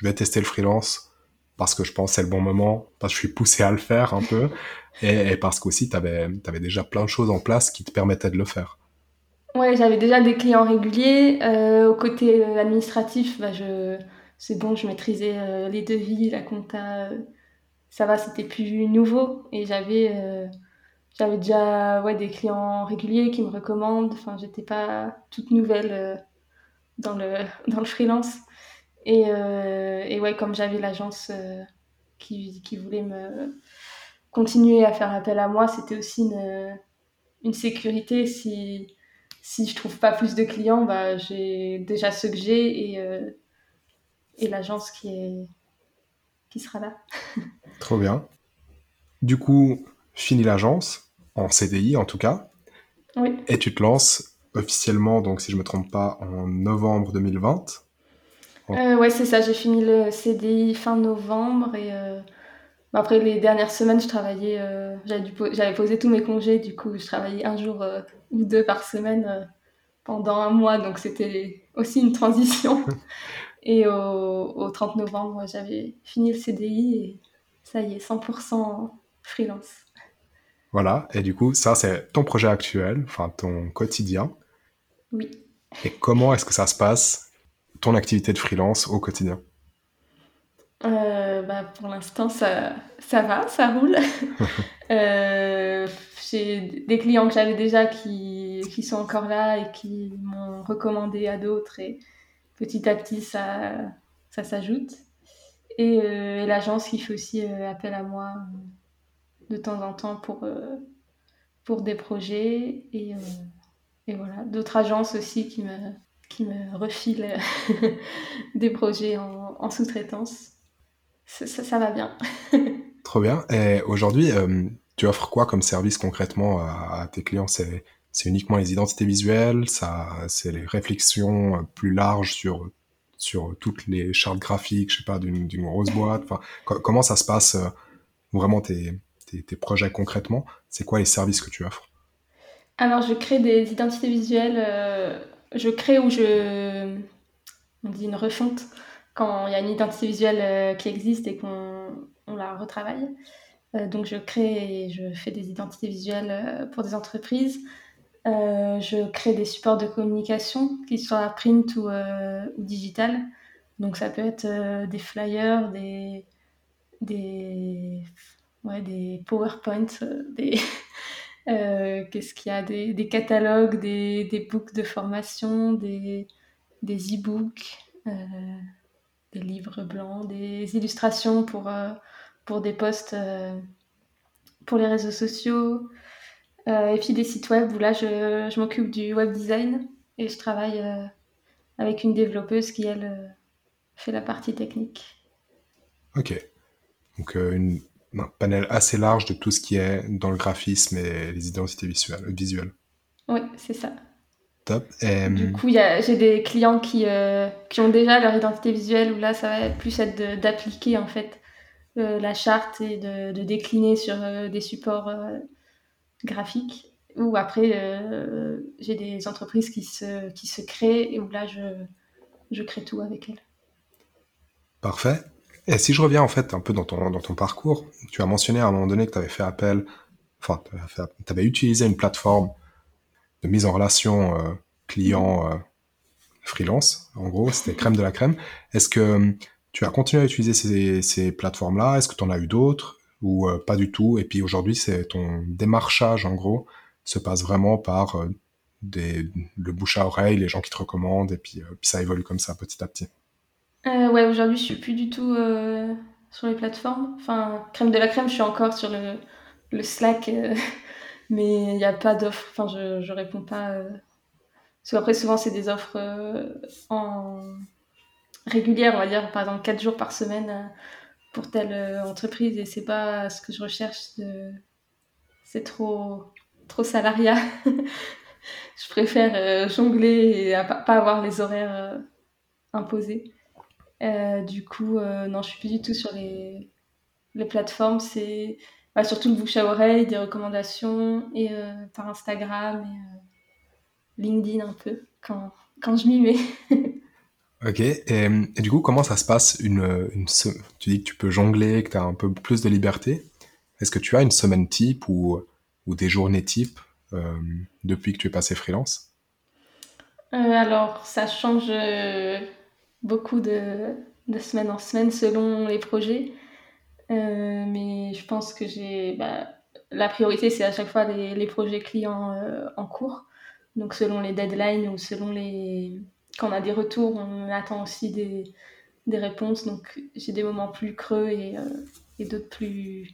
vais tester le freelance parce que je pense c'est le bon moment, parce que je suis poussé à le faire un peu, et, parce qu'aussi t'avais avais déjà plein de choses en place qui te permettaient de le faire. Ouais, j'avais déjà des clients réguliers. Euh, au côté euh, administratif, bah je, c'est bon, je maîtrisais les devis, la compta, ça va, c'était plus nouveau, et j'avais j'avais déjà ouais, des clients réguliers qui me recommandent. Enfin, j'étais pas toute nouvelle euh, dans, le, dans le freelance. Et, euh, et ouais, comme j'avais l'agence euh, qui, qui, voulait me continuer à faire appel à moi, c'était aussi une, une sécurité. Si, si je trouve pas plus de clients, bah, j'ai déjà ceux que j'ai et, et l'agence qui, qui sera là. Trop bien. Du coup, fini l'agence, en CDI en tout cas. Oui. Et tu te lances officiellement, donc si je me trompe pas, en novembre 2020. Euh, ouais, c'est ça, j'ai fini le CDI fin novembre et euh, bah, après les dernières semaines, je travaillais, euh, j'avais posé tous mes congés, du coup, je travaillais un jour ou deux par semaine pendant un mois, donc c'était aussi une transition. et au, au 30 novembre, j'avais fini le CDI et ça y est, 100% freelance. Voilà, et du coup, ça, c'est ton projet actuel, enfin ton quotidien. Oui. Et comment est-ce que ça se passe, ton activité de freelance au quotidien? Euh, bah, Pour l'instant, ça, ça va, ça roule. euh, j'ai des clients que j'avais déjà qui, qui sont encore là et qui m'ont recommandé à d'autres, et petit à petit, ça, ça s'ajoute. Et, euh, l'agence qui fait aussi appel à moi de temps en temps pour, euh, pour des projets. Et, euh, et voilà, d'autres agences aussi qui me, qui me refilent des projets en, sous-traitance. Ça, ça, va bien. Trop bien. Et aujourd'hui, euh, tu offres quoi comme service concrètement à, tes clients? C'est c'est uniquement les identités visuelles, ça, c'est les réflexions plus larges sur sur toutes les chartes graphiques, je sais pas, d'une grosse boîte? Enfin, comment ça se passe vraiment tes, tes, projets concrètement C'est quoi les services que tu offres? Alors, je crée des identités visuelles. Euh, je crée ou je. On dit une refonte quand il y a une identité visuelle euh, qui existe et qu'on on la retravaille. Euh, donc, je crée et je fais des identités visuelles pour des entreprises. je crée des supports de communication, qu'ils soient print ou, ou digital. Donc, ça peut être des flyers, des ouais, des PowerPoints, euh, des, euh, qu'est-ce qu'il y a, des, des catalogues, des, des, books de formation, des, des e-books, euh, des livres blancs, des illustrations pour, pour des posts pour les réseaux sociaux, et puis des sites web où là je, je m'occupe du web design et je travaille avec une développeuse qui elle fait la partie technique. Ok. Donc une, un panel assez large de tout ce qui est dans le graphisme et les identités visuelles. Oui, c'est ça. Top. Du hum, coup, j'ai des clients qui, euh, qui ont déjà leur identité visuelle, où là, ça va plus être d'appliquer en fait euh, la charte et de, de décliner sur euh, des supports graphiques. Ou après, j'ai des entreprises qui se, qui se créent et où là, je, je crée tout avec elles. Parfait. Et si je reviens en fait un peu dans ton, dans ton parcours, tu as mentionné à un moment donné que tu avais fait appel, enfin, tu avais, utilisé une plateforme de mise en relation euh, client euh, freelance, en gros, c'était crème de la crème. Est-ce que euh, tu as continué à utiliser ces, ces plateformes-là? Est-ce que tu en as eu d'autres? Ou pas du tout? Et puis aujourd'hui, c'est ton démarchage, en gros, se passe vraiment par le bouche à oreille, les gens qui te recommandent, et puis ça évolue comme ça petit à petit. Euh, ouais, aujourd'hui, je suis plus du tout euh, sur les plateformes. Enfin, crème de la crème, je suis encore sur le, Slack, euh, mais il n'y a pas d'offre. Enfin, je, je réponds pas. Euh. Parce qu'après, souvent, c'est des offres en régulières, on va dire, par exemple, 4 jours par semaine pour telle entreprise, et c'est pas ce que je recherche. C'est trop, trop salariat. je préfère jongler et pas avoir les horaires imposés. Du coup, non, je suis plus du tout sur les, les plateformes. C'est bah, surtout le bouche à oreille, des recommandations et par Instagram et LinkedIn un peu quand, quand je m'y mets. Ok, et, du coup, comment ça se passe une, une Tu dis que tu peux jongler, que tu as un peu plus de liberté. Est-ce que tu as une semaine type ou, ou des journées type euh, depuis que tu es passé freelance? Euh, Alors, ça change euh, beaucoup de, de, semaine en semaine selon les projets. mais je pense que j'ai. Bah, la priorité, c'est à chaque fois les, les projets clients en cours. Donc, selon les deadlines ou selon les quand on a des retours, on attend aussi des, des réponses. Donc j'ai des moments plus creux et, euh, et d'autres plus,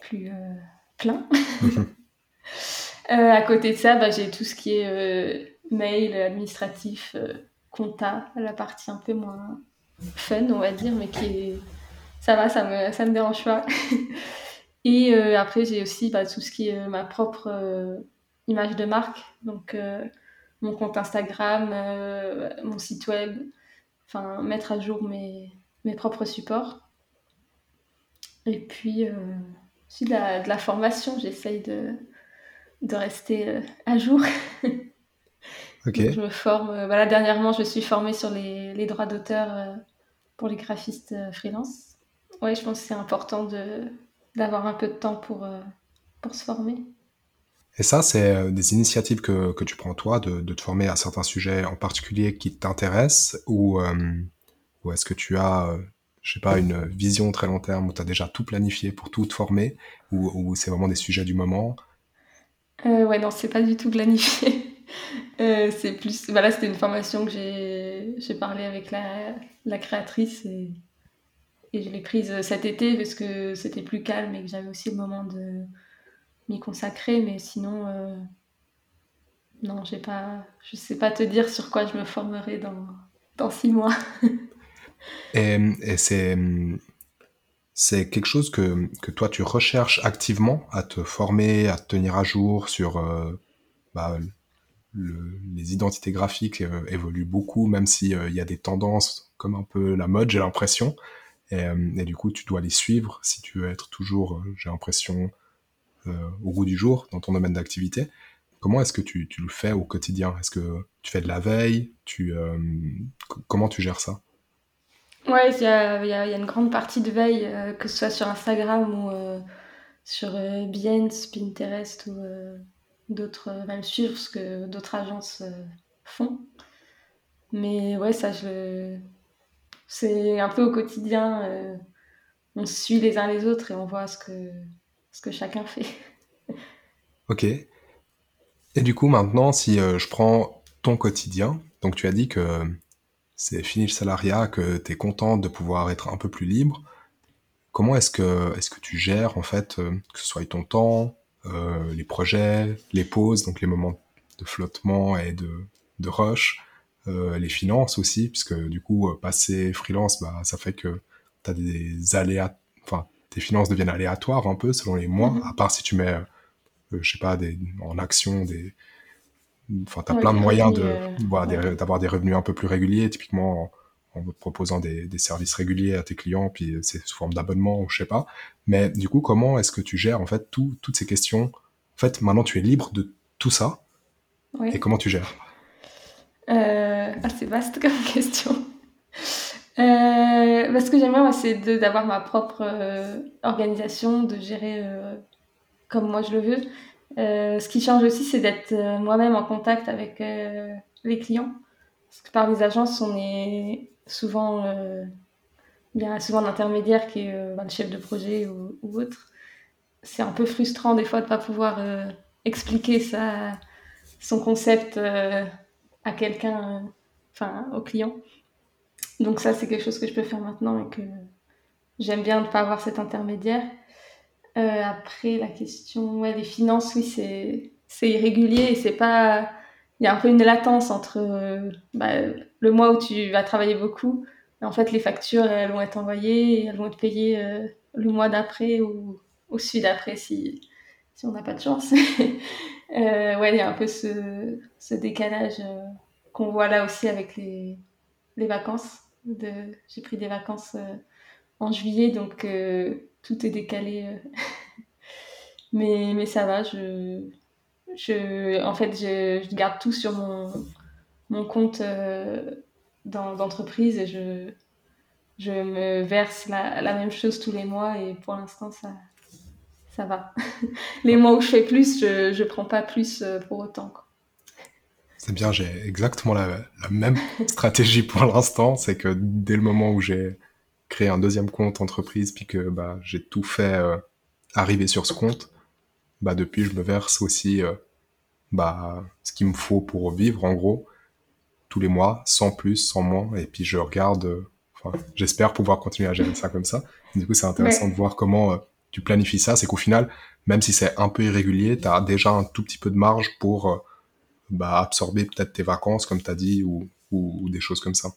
plus euh, pleins. Euh, à côté de ça, bah, j'ai tout ce qui est mail, administratif, compta, la partie un peu moins fun, on va dire, mais qui est... Ça va, ça me, ça me dérange pas. et après, j'ai aussi bah, tout ce qui est ma propre image de marque. Donc mon compte Instagram, euh, mon site web, enfin mettre à jour mes, mes propres supports. Et puis euh, aussi de la, de la formation, j'essaye de, de rester euh, à jour. je me forme. voilà, dernièrement, je me suis formée sur les, les droits d'auteur pour les graphistes freelance. Ouais, je pense que c'est important de, d'avoir un peu de temps pour, pour se former. Et ça, c'est euh, des initiatives que, que tu prends toi, de, de, te former à certains sujets en particulier qui t'intéressent, ou, euh, ou est-ce que tu as, euh, je sais pas, une vision très long terme où tu as déjà tout planifié pour tout te former, ou, ou c'est vraiment des sujets du moment? Euh, Ouais, non, c'est pas du tout planifié. Euh, c'est plus, voilà, c'était une formation que j'ai parlé avec la, la créatrice et, et je l'ai prise cet été parce que c'était plus calme et que j'avais aussi le moment de m'y consacrer, mais sinon, euh, non, j'ai pas, je sais pas te dire sur quoi je me formerai dans, dans six mois. et, et c'est, c'est quelque chose que, que, toi tu recherches activement à te former, à te tenir à jour sur euh, bah, le, les identités graphiques euh, évoluent beaucoup, même s'il il y a des tendances comme un peu la mode, j'ai l'impression. Et, et, du coup, tu dois les suivre si tu veux être toujours, j'ai l'impression, euh, au goût du jour dans ton domaine d'activité. Comment est-ce que tu, tu, le fais au quotidien? Est-ce que tu fais de la veille? Tu, euh, Comment tu gères ça? Ouais, il y a, y, y a, une grande partie de veille, euh, que ce soit sur Instagram ou euh, sur euh, Behance, Pinterest ou d'autres, même suivre ce que d'autres agences font. Mais ouais, ça, c'est un peu au quotidien. on se suit les uns les autres et on voit ce que, ce que chacun fait. ok. Et du coup, maintenant, si euh, je prends ton quotidien, donc tu as dit que c'est fini le salariat, que tu es contente de pouvoir être un peu plus libre. Comment est-ce que, est que tu gères, en fait, euh, que ce soit ton temps, euh, les projets, les pauses, donc les moments de flottement et de, de rush, euh, les finances aussi, puisque du coup, euh, passer freelance, bah, ça fait que tu as des aléas, enfin, tes finances deviennent aléatoires un peu selon les mois, mm -hmm. à part si tu mets, euh, je sais pas, des, en action des. Enfin, tu as ouais, plein de moyens de, voilà, ouais. d'avoir des revenus un peu plus réguliers, typiquement en, proposant des, des, services réguliers à tes clients, puis c'est sous forme d'abonnement ou je sais pas. Mais du coup, comment est-ce que tu gères en fait tout, toutes ces questions? En fait, maintenant tu es libre de tout ça. Oui. Et comment tu gères? Euh, assez vaste comme question. Euh, bah, ce que j'aime bien, c'est d'avoir ma propre euh, organisation, de gérer euh, comme moi je le veux. Euh, ce qui change aussi, c'est d'être euh, moi-même en contact avec euh, les clients. Parce que par les agences, on est souvent, a souvent un intermédiaire qui est bah, le chef de projet ou, autre. C'est un peu frustrant des fois de ne pas pouvoir expliquer ça, son concept à quelqu'un, enfin au client. Donc ça, c'est quelque chose que je peux faire maintenant et que j'aime bien ne pas avoir cet intermédiaire. Euh, après, la question, ouais, les finances, oui, c'est, c'est irrégulier et c'est pas... Il y a un peu une latence entre euh, bah, le mois où tu vas travailler beaucoup, et en fait, les factures, elles vont être envoyées et elles vont être payées euh, le mois d'après ou, ou celui d'après si, si on n'a pas de chance. ouais, il y a un peu ce, ce décalage qu'on voit là aussi avec les, les vacances. J'ai pris des vacances en juillet, donc tout est décalé. mais, mais ça va, je, je, en fait, je, garde tout sur mon, mon compte d'entreprise et je, je me verse la, même chose tous les mois et pour l'instant, ça, ça va. les mois où je fais plus, je ne prends pas plus euh, pour autant. C'est bien, j'ai exactement la, la même stratégie pour l'instant. C'est que dès le moment où j'ai créé un deuxième compte entreprise, puis que bah, j'ai tout fait euh, arriver sur ce compte, bah, depuis, je me verse aussi euh, bah, ce qu'il me faut pour vivre, en gros tous les mois, sans plus, sans moins, et puis je regarde, euh, enfin, j'espère pouvoir continuer à gérer ça comme ça. du coup, c'est intéressant de voir comment euh, tu planifies ça, c'est qu'au final, même si c'est un peu irrégulier, tu as déjà un tout petit peu de marge pour bah, absorber peut-être tes vacances, comme tu as dit, ou, ou, des choses comme ça.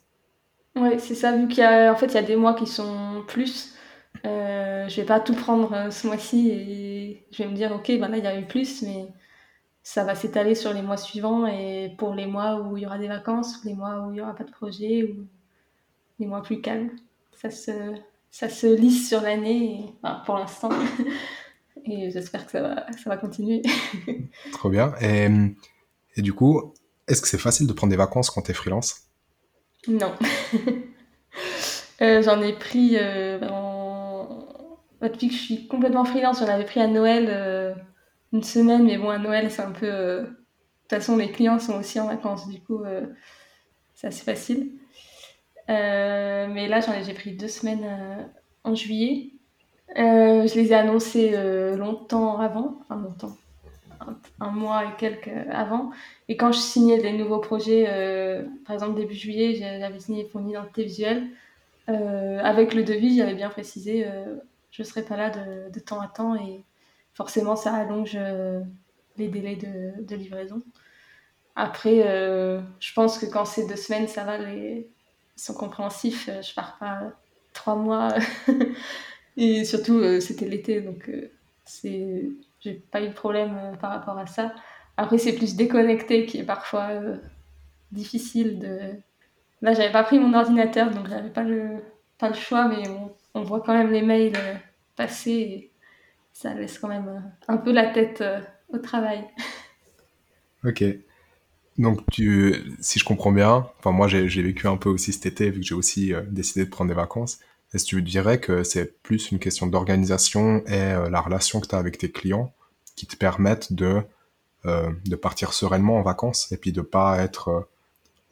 Ouais, c'est ça, vu qu'il y a, en fait, il y a des mois qui sont plus, euh, je vais pas tout prendre ce mois-ci et je vais me dire, ok, ben là, il y a eu plus, mais ça va s'étaler sur les mois suivants et pour les mois où il y aura des vacances, les mois où il n'y aura pas de projet, ou les mois plus calmes. Ça se, ça se lisse sur l'année, pour l'instant. et j'espère que ça va, ça va continuer. Trop bien. Et, et du coup, est-ce que c'est facile de prendre des vacances quand tu es freelance? Non. euh, j'en ai pris euh, en... Depuis que je suis complètement freelance, j'en avais pris à Noël. Euh, une semaine, mais bon, à Noël, c'est un peu. Euh, de toute façon, les clients sont aussi en vacances, du coup, euh, c'est assez facile. Mais là, j'en ai, j'ai pris deux semaines en juillet. je les ai annoncés longtemps avant, enfin longtemps, un, mois et quelques avant. Et quand je signais des nouveaux projets, par exemple début juillet, j'avais signé pour une identité visuelle. avec le devis, j'avais bien précisé, je serai pas là de, de, temps à temps et forcément, ça allonge euh, les délais de, livraison. Après, euh, je pense que quand c'est deux semaines, ça va, les... ils sont compréhensifs. Euh, je pars pas trois mois. Et surtout, c'était l'été, donc c'est j'ai pas eu de problème par rapport à ça. Après, c'est plus déconnecté qui est parfois difficile de. Là, j'avais pas pris mon ordinateur, donc j'avais pas le, pas le choix, mais on voit quand même les mails passer ça laisse quand même euh, un peu la tête euh, au travail. Ok. Donc, tu, si je comprends bien, enfin moi j'ai vécu un peu aussi cet été, vu que j'ai aussi euh, décidé de prendre des vacances. Est-ce que tu dirais que c'est plus une question d'organisation et la relation que tu as avec tes clients qui te permettent de, de partir sereinement en vacances et puis de pas être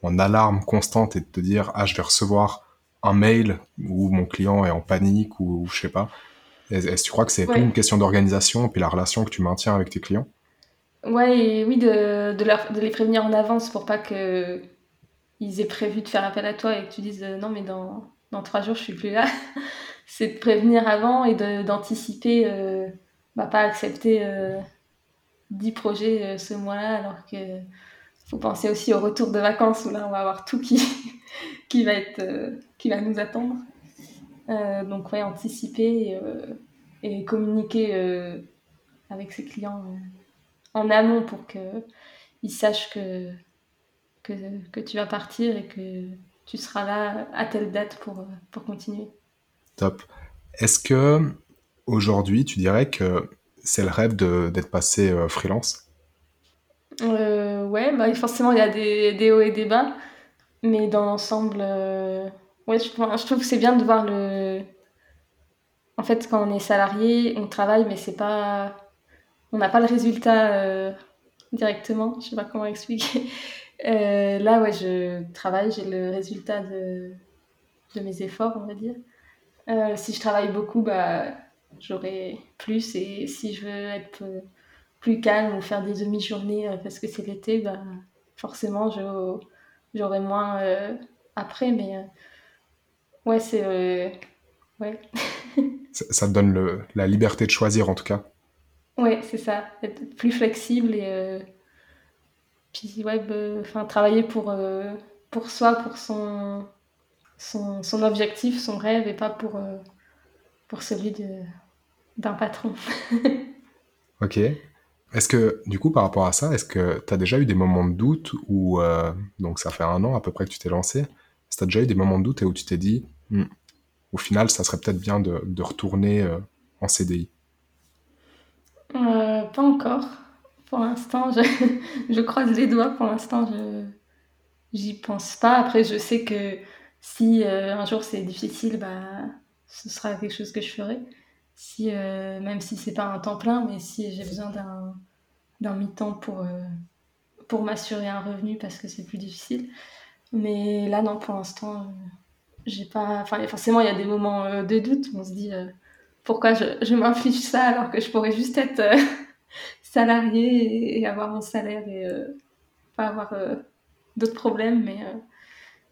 en alarme constante et de te dire ah je vais recevoir un mail où mon client est en panique ou, ou je sais pas. Est-ce que tu crois que c'est plus une question d'organisation puis la relation que tu maintiens avec tes clients? Ouais, et oui, de, de, de, les prévenir en avance pour pas que ils aient prévu de faire appel à toi et que tu dises euh, non, mais dans, dans trois jours, je suis plus là. c'est de prévenir avant et d'anticiper, euh, bah, pas accepter euh, 10 projets euh, ce mois-là, alors que faut penser aussi au retour de vacances où là, on va avoir tout qui, qui, va, être, qui va nous attendre. Euh, donc, ouais, anticiper et, euh, communiquer euh, avec ses clients en amont pour qu'ils sachent que, que, que, tu vas partir et que tu seras là à telle date pour, pour continuer. Top. Est-ce que aujourd'hui, tu dirais que c'est le rêve d'être passé freelance? Euh, Ouais, bah forcément, il y a des, des, hauts et des bas, mais dans l'ensemble, Ouais, je, je trouve que c'est bien de voir le. En fait, quand on est salarié, on travaille, mais c'est pas. On n'a pas le résultat euh, directement. Je sais pas comment expliquer. Euh, là, ouais, je travaille, j'ai le résultat de, de mes efforts, on va dire. Euh, si je travaille beaucoup, bah, j'aurai plus. Et si je veux être plus calme ou faire des demi-journées parce que c'est l'été, bah, forcément, j'aurai moins après. Mais Ouais, c'est. Euh, ouais. ça, te donne le, la liberté de choisir, en tout cas. Ouais, c'est ça. Être plus flexible et. Euh, puis, ouais, enfin, travailler pour, euh, pour soi, pour son, son, son, objectif, son rêve, et pas pour, pour celui d'un patron. ok. Est-ce que, du coup, par rapport à ça, est-ce que tu as déjà eu des moments de doute où, euh, donc ça fait un an à peu près que tu t'es lancé, est-ce que tu as déjà eu des moments de doute et où tu t'es dit, hmm, au final, ça serait peut-être bien de, retourner euh, en CDI euh, Pas encore. Pour l'instant, je, je, croise les doigts. Pour l'instant, je j'y pense pas. Après, je sais que si un jour c'est difficile, bah, ce sera quelque chose que je ferai si, euh, même si c'est pas un temps plein, mais si j'ai besoin d'un mi-temps pour, euh, pour m'assurer un revenu parce que c'est plus difficile. Mais là, non, pour l'instant, euh, j'ai pas. Enfin, forcément, il y a des moments de doute. On se dit pourquoi je, je m'inflige ça alors que je pourrais juste être salarié et, avoir mon salaire et pas avoir d'autres problèmes. Mais,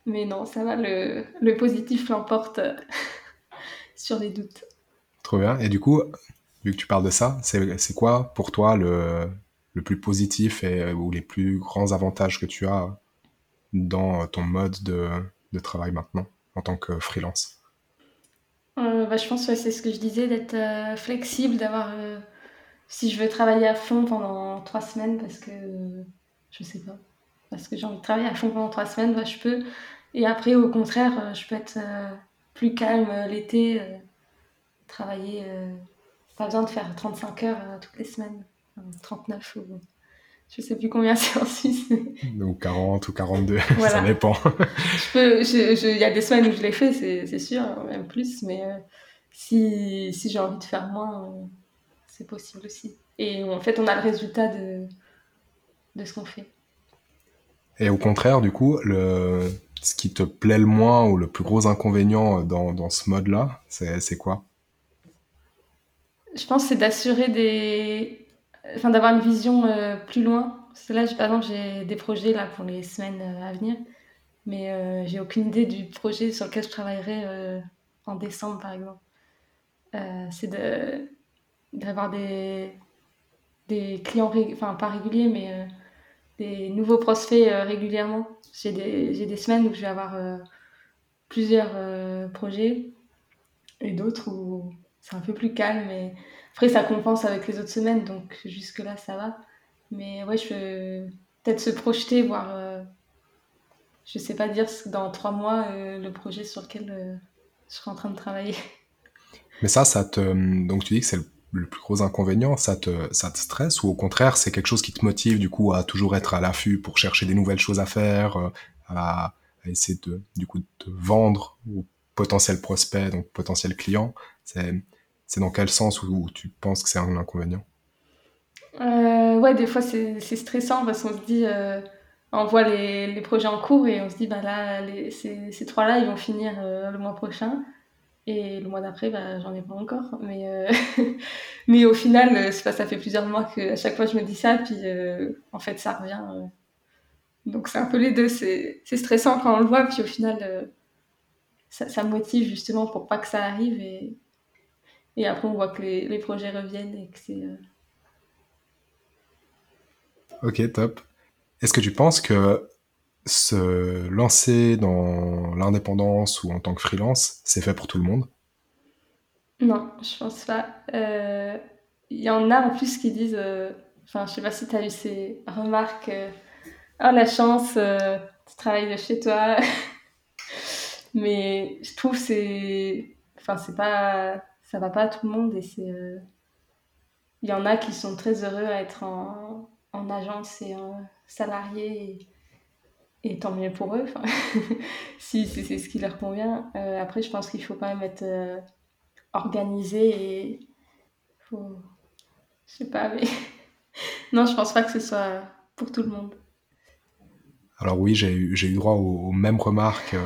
mais non, ça va, le, le positif l'emporte sur les doutes. Bien. Et du coup, vu que tu parles de ça, c'est quoi pour toi le, le plus positif et, ou les plus grands avantages que tu as dans ton mode de, de travail maintenant en tant que freelance? Euh, bah, Je pense que c'est ce que je disais, d'être euh, flexible, d'avoir... Euh, si je veux travailler à fond pendant trois semaines, parce que... je sais pas. Parce que j'ai envie de travailler à fond pendant trois semaines, bah, je peux. Et après, au contraire, je peux être plus calme l'été travailler, euh, pas besoin de faire 35 heures euh, toutes les semaines, 39 ou je sais plus combien c'est en Suisse. Ou 40 ou 42, ça dépend. Il y a des semaines où je l'ai fait, c'est sûr, même plus, mais euh, si, si j'ai envie de faire moins, c'est possible aussi. Et en fait, on a le résultat de, de ce qu'on fait. Et au contraire, du coup, le, ce qui te plaît le moins ou le plus gros inconvénient dans, dans ce mode-là, c'est quoi? Je pense c'est d'assurer des. Enfin, d'avoir une vision euh, plus loin. Parce que là, par exemple, j'ai des projets là, pour les semaines euh, à venir, mais euh, j'ai aucune idée du projet sur lequel je travaillerai en décembre, par exemple. c'est de, d'avoir des, des clients, enfin, pas réguliers, mais des nouveaux prospects régulièrement. J'ai des, j'ai des semaines où je vais avoir plusieurs projets et d'autres où c'est un peu plus calme. mais après, ça compense avec les autres semaines, donc jusque-là, ça va. Mais ouais, je peux peut-être se projeter, voir. Euh, je sais pas dire dans trois mois euh, le projet sur lequel euh, je serai en train de travailler. Mais ça, ça te. Donc tu dis que c'est le, plus gros inconvénient, ça te, ça te stresse ou au contraire, c'est quelque chose qui te motive du coup à toujours être à l'affût pour chercher des nouvelles choses à faire, à, à essayer de, du coup, de vendre aux potentiels prospects, donc potentiels clients. C'est c'est dans quel sens où, tu penses que c'est un inconvénient? Euh, Ouais, des fois c'est stressant parce qu'on se dit, euh, on voit les, les, projets en cours et on se dit, bah là, les, ces, ces trois-là, ils vont finir euh, le mois prochain. Et le mois d'après, bah, j'en ai pas encore. Mais, euh, mais au final, ça fait plusieurs mois que à chaque fois je me dis ça, puis en fait, ça revient. Donc c'est un peu les deux. C'est stressant quand on le voit, puis au final, ça, ça, motive justement pour pas que ça arrive. Et après, on voit que les, les projets reviennent et que c'est. Euh, ok, top. Est-ce que tu penses que se lancer dans l'indépendance ou en tant que freelance, c'est fait pour tout le monde? Non, je pense pas. Euh, il y en a en plus qui disent. Euh, enfin, je sais pas si tu as eu ces remarques. oh, la chance, tu travailles de chez toi. Mais je trouve c'est. Enfin, c'est pas ça va pas à tout le monde et c'est euh, il y en a qui sont très heureux à être en, en agence et en salarié et, tant mieux pour eux si c'est ce qui leur convient. Euh, après je pense qu'il faut quand même être euh, organisé et faut je sais pas mais non je pense pas que ce soit pour tout le monde. Alors oui j'ai eu, eu droit aux, aux mêmes remarques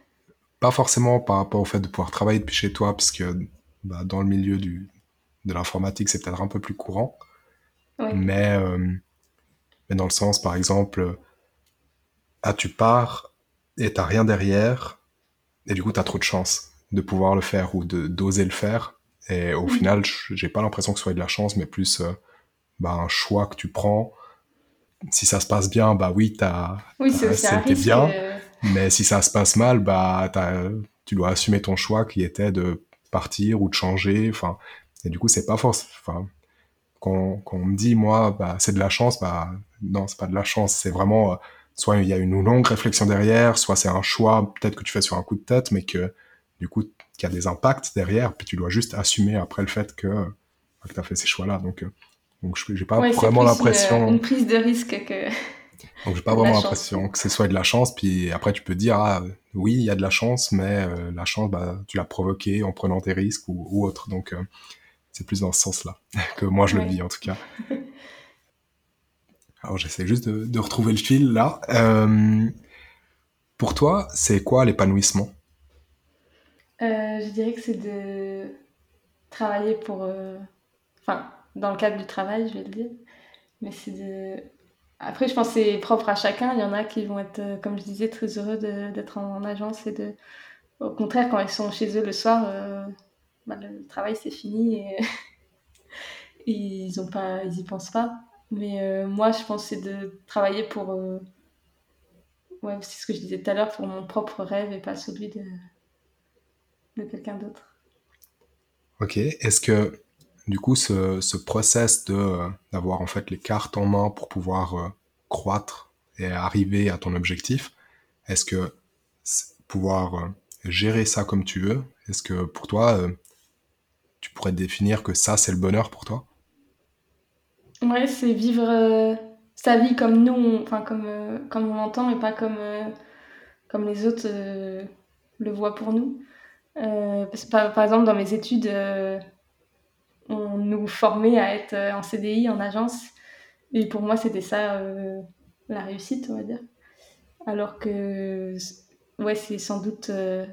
pas forcément par rapport au fait de pouvoir travailler depuis chez toi parce que bah, dans le milieu du, de l'informatique, c'est peut-être un peu plus courant. Mais, euh, mais dans le sens, par exemple, ah, tu pars et t'as rien derrière, et du coup, tu as trop de chance de pouvoir le faire ou de d'oser le faire. Et au final, j'ai pas l'impression que ce soit de la chance, mais plus euh, bah, un choix que tu prends. Si ça se passe bien, bah oui, t'as, oui, c'était bien. Euh. Mais si ça se passe mal, bah tu dois assumer ton choix qui était de partir ou de changer. Enfin, et du coup, c'est pas force. Enfin, quand, quand on me dit, moi, bah, c'est de la chance, bah, non, c'est pas de la chance, c'est vraiment, euh, soit il y a une longue réflexion derrière, soit c'est un choix, peut-être que tu fais sur un coup de tête, mais que, du coup, qu'il y a des impacts derrière, puis tu dois juste assumer après le fait que, que tu as fait ces choix-là. Donc, euh, donc j'ai pas vraiment l'impression. Une, prise de risque que. Donc j'ai pas vraiment l'impression que ce soit de la chance. Puis après tu peux dire ah oui il y a de la chance, mais euh, la chance bah tu l'as provoquée en prenant tes risques ou, ou autre. Donc euh, c'est plus dans ce sens-là que moi je le vis en tout cas. Alors j'essaie juste de, de, retrouver le fil là. Euh, pour toi, c'est quoi l'épanouissement? Je dirais que c'est de travailler pour, enfin dans le cadre du travail, je vais le dire. Mais c'est de... Après, je pense que c'est propre à chacun. Il y en a qui vont être, euh, comme je disais, très heureux d'être en, agence et de... Au contraire, quand ils sont chez eux le soir, euh, bah, le travail c'est fini et ils ont pas, ils y pensent pas. Mais euh, moi, je pense c'est de travailler pour, ouais, c'est ce que je disais tout à l'heure, pour mon propre rêve et pas celui de, de quelqu'un d'autre. Ok. Est-ce que du coup, ce, ce process euh, d'avoir en fait les cartes en main pour pouvoir euh, croître et arriver à ton objectif, est-ce que pouvoir euh, gérer ça comme tu veux, est-ce que pour toi, tu pourrais définir que ça, c'est le bonheur pour toi? Ouais, c'est vivre sa vie comme nous, enfin comme, comme on l'entend et pas comme, comme les autres le voient pour nous. par, exemple, dans mes études, on nous formait à être euh, en CDI, en agence. Et pour moi, c'était ça euh, la réussite, on va dire. Alors que, ouais, c'est sans doute euh,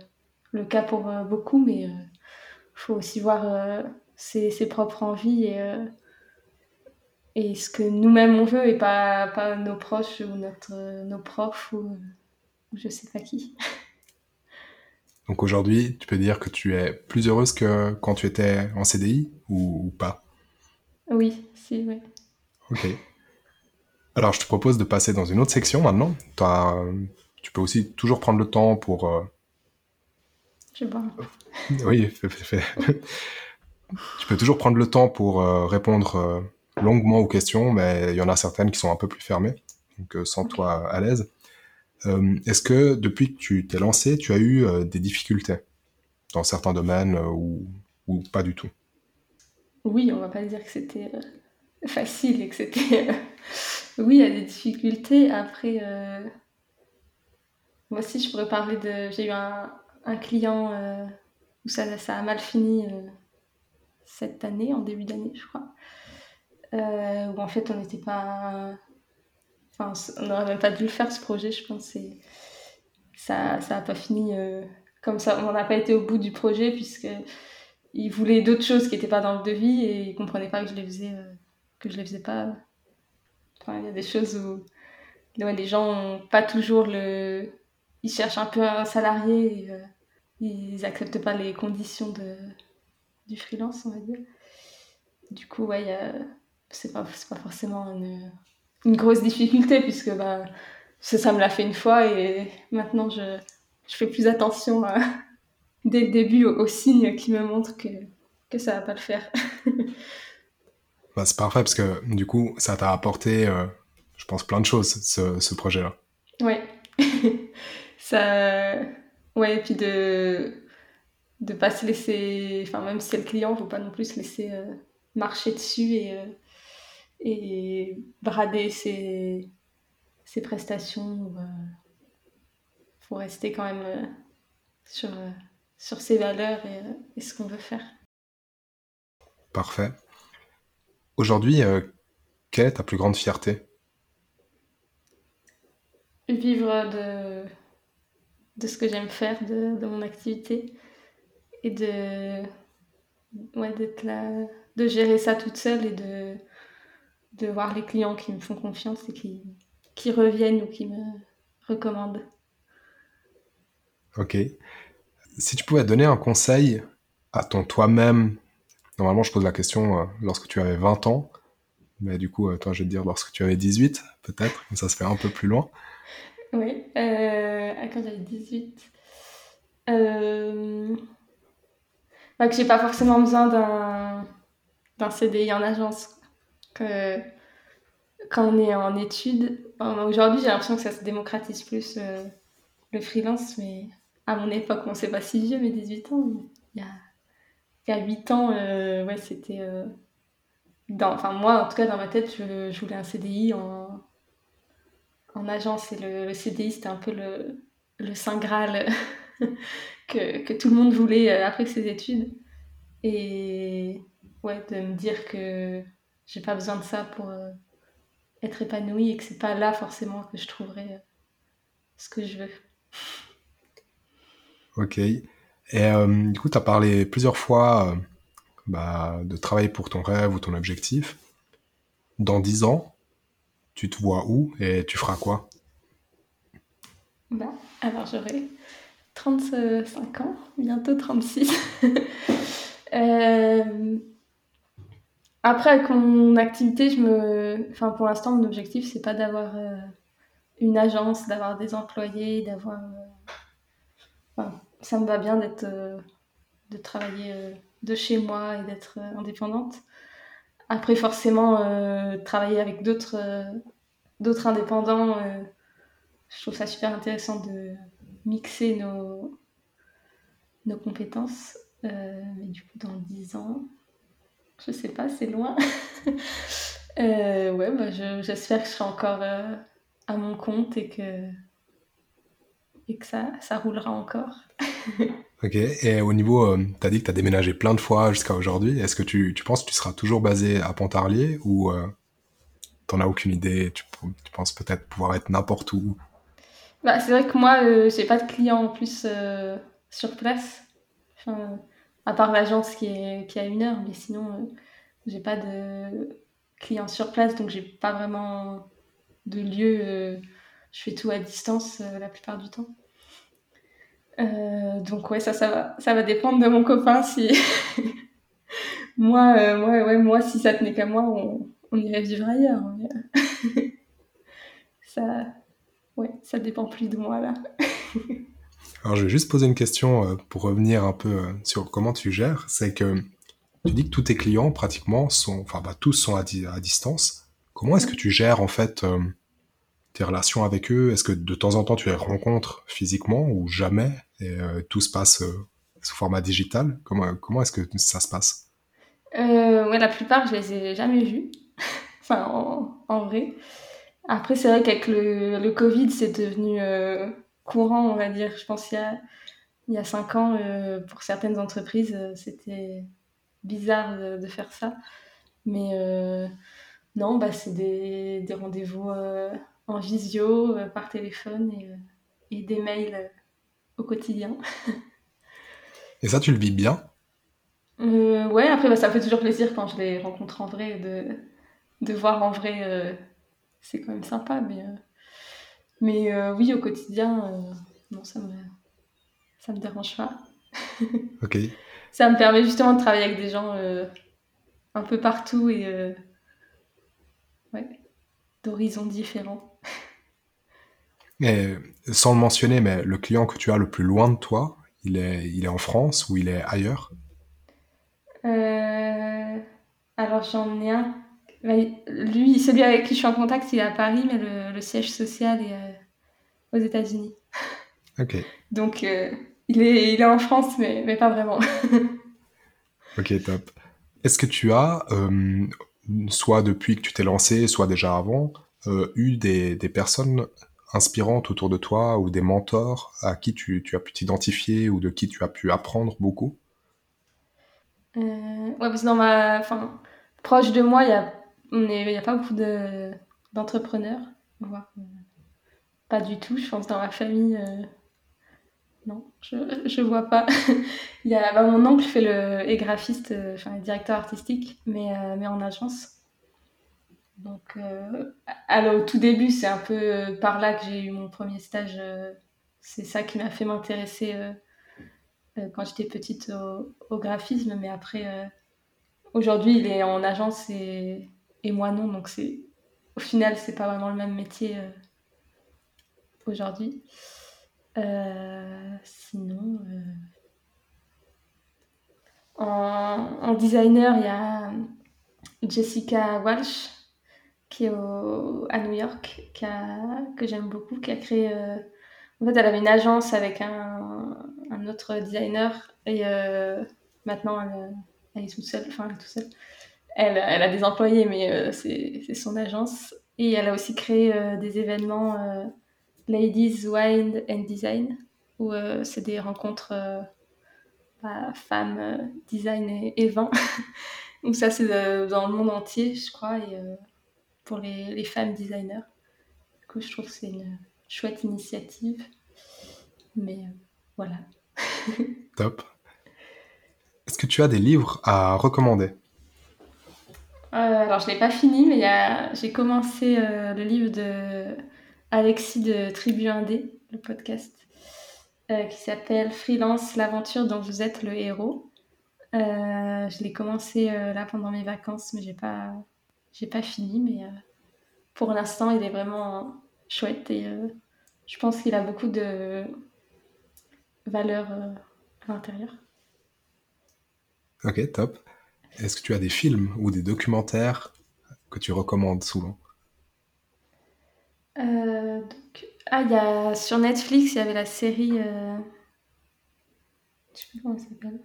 le cas pour beaucoup, mais il faut aussi voir ses, ses, propres envies et, et ce que nous-mêmes on veut et pas, pas nos proches ou notre, nos profs ou je sais pas qui. Donc aujourd'hui, tu peux dire que tu es plus heureuse que quand tu étais en CDI ou, pas? Oui, si, oui. Ok. Alors je te propose de passer dans une autre section maintenant. tu peux aussi toujours prendre le temps pour... Euh, je vois. oui, fais, fais, tu peux toujours prendre le temps pour euh, répondre euh, longuement aux questions, mais il y en a certaines qui sont un peu plus fermées. Donc sens-toi à l'aise. Euh, est-ce que depuis que tu t'es lancé, tu as eu euh, des difficultés dans certains domaines euh, ou, pas du tout? Oui, on va pas dire que c'était facile et que c'était... oui, il y a des difficultés. Après, moi aussi, je pourrais parler de... J'ai eu un, client où ça, a mal fini cette année, en début d'année, je crois. où en fait, on n'était pas Enfin, on n'aurait même pas dû le faire ce projet, je pense. ça n'a pas fini euh, comme ça. On n'a pas été au bout du projet puisque il voulait d'autres choses qui n'étaient pas dans le devis et il comprenait pas que je les faisais, euh, que je les faisais pas. Enfin, il y a des choses où les gens n'ont pas toujours le. Ils cherchent un peu un salarié et euh, ils n'acceptent pas les conditions de, du freelance, on va dire. Du coup, ouais, c'est pas, pas forcément une une grosse difficulté puisque bah, ça, me l'a fait une fois et maintenant je, je fais plus attention dès le début aux, signes qui me montrent que, que ça va pas le faire. bah, c'est parfait parce que du coup ça t'a apporté, euh, je pense, plein de choses ce, ce projet-là. Ouais. ça. Ouais, et puis de de pas se laisser, enfin même si c'est le client, faut pas non plus se laisser euh, marcher dessus et, euh, et brader ses, ses prestations. Il euh, faut rester quand même euh, sur, euh, sur ses valeurs et, et ce qu'on veut faire. Parfait. Aujourd'hui, quelle est ta plus grande fierté? Vivre de, de ce que j'aime faire, de, de, mon activité et de, ouais, d'être là, de gérer ça toute seule et de, de voir les clients qui me font confiance et qui, qui reviennent ou qui me recommandent. Ok. Si tu pouvais donner un conseil à ton toi-même, normalement je pose la question euh, lorsque tu avais 20 ans, mais du coup, euh, toi je vais te dire lorsque tu avais 18, peut-être, ça se fait un peu plus loin. Oui, euh, quand j'avais 18. Euh, bah, que j'ai pas forcément besoin d'un CDI en agence que quand on est en études, aujourd'hui j'ai l'impression que ça se démocratise plus le freelance, mais à mon époque, on sait pas si vieux, mais 18 ans, il y a, il y a 8 ans, ouais, c'était enfin moi en tout cas dans ma tête je, voulais un CDI en, en agence et le, CDI c'était un peu le, le saint graal que, que, tout le monde voulait euh, après ses études. Et ouais de me dire que j'ai pas besoin de ça pour euh, être épanouie et que c'est pas là forcément que je trouverai euh, ce que je veux. Ok. Et du coup, tu as parlé plusieurs fois bah, de travailler pour ton rêve ou ton objectif, dans 10 ans, tu te vois où et tu feras quoi? Bah, Alors j'aurai 35 ans, bientôt 36. euh... Après, avec mon activité, je me... enfin, pour l'instant, mon objectif, c'est pas d'avoir euh, une agence, d'avoir des employés, d'avoir. Euh, ça me va bien d'être, euh, de travailler de chez moi et d'être indépendante. Après, forcément, travailler avec d'autres d'autres indépendants, je trouve ça super intéressant de mixer nos, nos compétences. mais du coup, dans 10 ans, je sais pas, c'est loin. ouais, bah, j'espère que je serai encore à mon compte et que, et que ça, ça roulera encore. Ok, et au niveau, euh, tu as dit que tu as déménagé plein de fois jusqu'à aujourd'hui. Est-ce que tu, tu, penses que tu seras toujours basé à Pontarlier ou euh, t'en as aucune idée? Tu, tu penses peut-être pouvoir être n'importe où? Bah, C'est vrai que moi, euh, j'ai pas de clients en plus euh, sur place. Enfin, à part l'agence qui est, qui à une heure, mais sinon, j'ai pas de clients sur place, donc j'ai pas vraiment de lieu. je fais tout à distance la plupart du temps. Euh, donc ouais, ça, ça va, ça va dépendre de mon copain si moi, euh, moi, ouais, moi, si ça tenait qu'à moi, on, on, irait vivre ailleurs. ça, ouais, ça dépend plus de moi là. Alors je vais juste poser une question euh, pour revenir un peu sur comment tu gères. C'est que tu dis que tous tes clients pratiquement sont, enfin tous sont à, distance. Comment est-ce que tu gères en fait tes relations avec eux? Est-ce que de temps en temps tu les rencontres physiquement ou jamais? Et euh, tout se passe euh, sous format digital? Comment, comment est-ce que ça se passe? Euh, Ouais, la plupart je les ai jamais vus, enfin en, vrai. Après c'est vrai qu'avec le, Covid c'est devenu courant, on va dire. Je pense qu'il y a il y a cinq ans, pour certaines entreprises, c'était bizarre de, de, faire ça. Mais non, bah, c'est des, des rendez-vous en visio, euh, par téléphone et, euh, et des mails euh, au quotidien. et ça, tu le vis bien? Ouais, après, bah, ça fait toujours plaisir quand je les rencontre en vrai, de, de voir en vrai, c'est quand même sympa, mais, mais oui, au quotidien, non, ça me, ça me dérange pas. ok. Ça me permet justement de travailler avec des gens un peu partout et ouais, d'horizons différents. Et sans le mentionner, mais le client que tu as le plus loin de toi, il est, il est en France ou il est ailleurs? Euh, Alors j'en ai un. Bah, lui, celui avec qui je suis en contact, il est à Paris, mais le, siège social est euh, aux États-Unis. Ok. Donc euh, il, est, il est en France, mais, mais pas vraiment. ok, top. Est-ce que tu as, soit depuis que tu t'es lancé, soit déjà avant, eu des, des personnes inspirantes autour de toi ou des mentors à qui tu, tu as pu t'identifier ou de qui tu as pu apprendre beaucoup? Euh, Ouais, parce que dans ma. Enfin, proche de moi, il n'y a, a pas beaucoup de, d'entrepreneurs. Euh, pas du tout, je pense, dans ma famille. Euh, non, je, je vois pas. il y a, bah, mon oncle fait le, est graphiste, euh, enfin, directeur artistique, mais, mais en agence. Donc, alors, au tout début, c'est un peu par là que j'ai eu mon premier stage. C'est ça qui m'a fait m'intéresser quand j'étais petite au, graphisme. Mais après, aujourd'hui, il est en agence et, et moi non. Donc, c'est, au final, c'est pas vraiment le même métier aujourd'hui. sinon, en, en, designer, il y a Jessica Walsh, qui est à New York, que j'aime beaucoup, qui a créé. Euh, en fait, elle avait une agence avec un, autre designer et maintenant elle, est toute seule. Enfin, elle est toute seule. Elle, a des employés, mais c'est son agence. Et elle a aussi créé des événements Ladies Wine and Design, où c'est des rencontres femmes, euh, design et, vin. Donc ça, c'est euh, dans le monde entier, je crois, et euh, pour les, femmes designers. Du coup, je trouve que c'est une chouette initiative. Mais voilà. Top. Est-ce que tu as des livres à recommander? Alors, je ne l'ai pas fini, mais j'ai commencé le livre de Alexis de Tribu Indé, le podcast. Euh, qui s'appelle Freelance, l'aventure dont vous êtes le héros. Euh, je l'ai commencé euh, là pendant mes vacances, mais j'ai pas, j'ai pas fini. Mais pour l'instant, il est vraiment chouette et je pense qu'il a beaucoup de valeur à l'intérieur. Ok, top. Est-ce que tu as des films ou des documentaires que tu recommandes souvent? Ah, il y a sur Netflix, il y avait la série. Euh... Je sais plus comment elle s'appelle.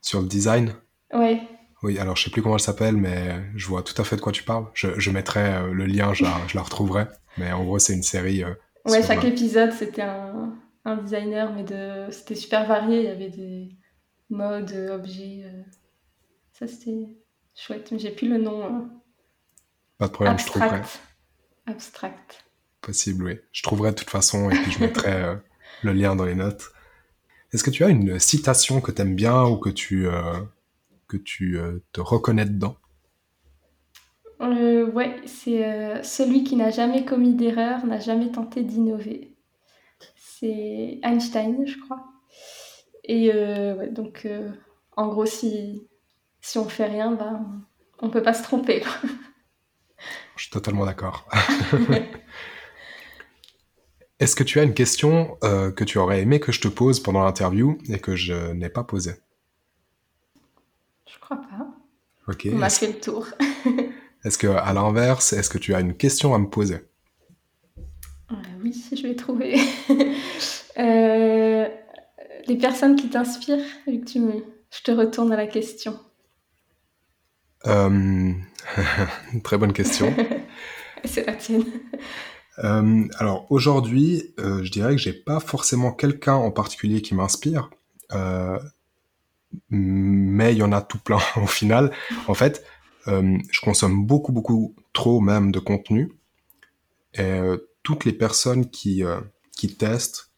Sur le design? Ouais. Oui, alors je sais plus comment elle s'appelle, mais je vois tout à fait de quoi tu parles. Je, je mettrai euh, le lien, je la, je la, retrouverai. Mais en gros, c'est une série. Euh, ouais, chaque épisode, c'était un, un, designer, mais de... c'était super varié. Il y avait des modes, objets. Ça, c'était chouette, mais j'ai plus le nom. Pas de problème, je trouverai. Abstract. Possible, oui. Je trouverai de toute façon et puis je mettrai euh, le lien dans les notes. Est-ce que tu as une citation que tu aimes bien ou que tu, euh, que tu euh, te reconnais dedans? Ouais, c'est celui qui n'a jamais commis d'erreur n'a jamais tenté d'innover. C'est Einstein, je crois. Et donc, en gros, si, si on fait rien, bah, on peut pas se tromper. Je suis totalement d'accord. Est-ce que tu as une question euh, que tu aurais aimé que je te pose pendant l'interview et que je n'ai pas posée? Je crois pas. Ok. On m'a fait le tour. est-ce que, à l'inverse, est-ce que tu as une question à me poser? Euh, Oui, je vais trouver. euh, les personnes qui t'inspirent, tu me... je te retourne à la question. Euh... Très bonne question. C'est la tienne. Euh, alors aujourd'hui, euh, je dirais que j'ai pas forcément quelqu'un en particulier qui m'inspire, mais il y en a tout plein au final. En fait, je consomme beaucoup, beaucoup trop même de contenu. Et toutes les personnes qui, qui testent,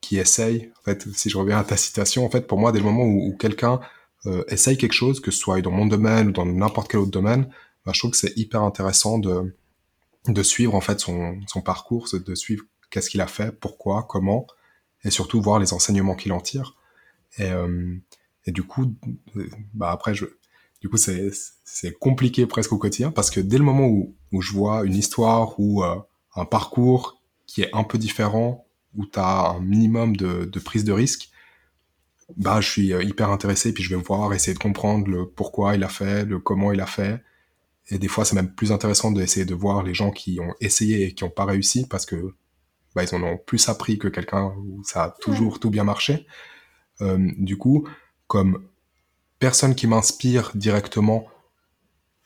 qui essayent, en fait, si je reviens à ta citation, en fait, pour moi, dès le moment où, quelqu'un essaye quelque chose, que ce soit dans mon domaine ou dans n'importe quel autre domaine, bah, je trouve que c'est hyper intéressant de, de suivre en fait son, son parcours, de suivre qu'est-ce qu'il a fait, pourquoi, comment, et surtout voir les enseignements qu'il en tire. Et, euh, et du coup, bah après, je, du coup, c'est, c'est compliqué presque au quotidien parce que dès le moment où, où je vois une histoire ou euh, un parcours qui est un peu différent, où tu as un minimum de, de, prise de risque, bah je suis euh, hyper intéressé puis je vais voir, essayer de comprendre le pourquoi il a fait, le comment il a fait, et des fois, c'est même plus intéressant d'essayer de voir les gens qui ont essayé et qui n'ont pas réussi parce que bah, ils en ont plus appris que quelqu'un où ça a toujours tout bien marché. Euh, du coup, comme personne qui m'inspire directement,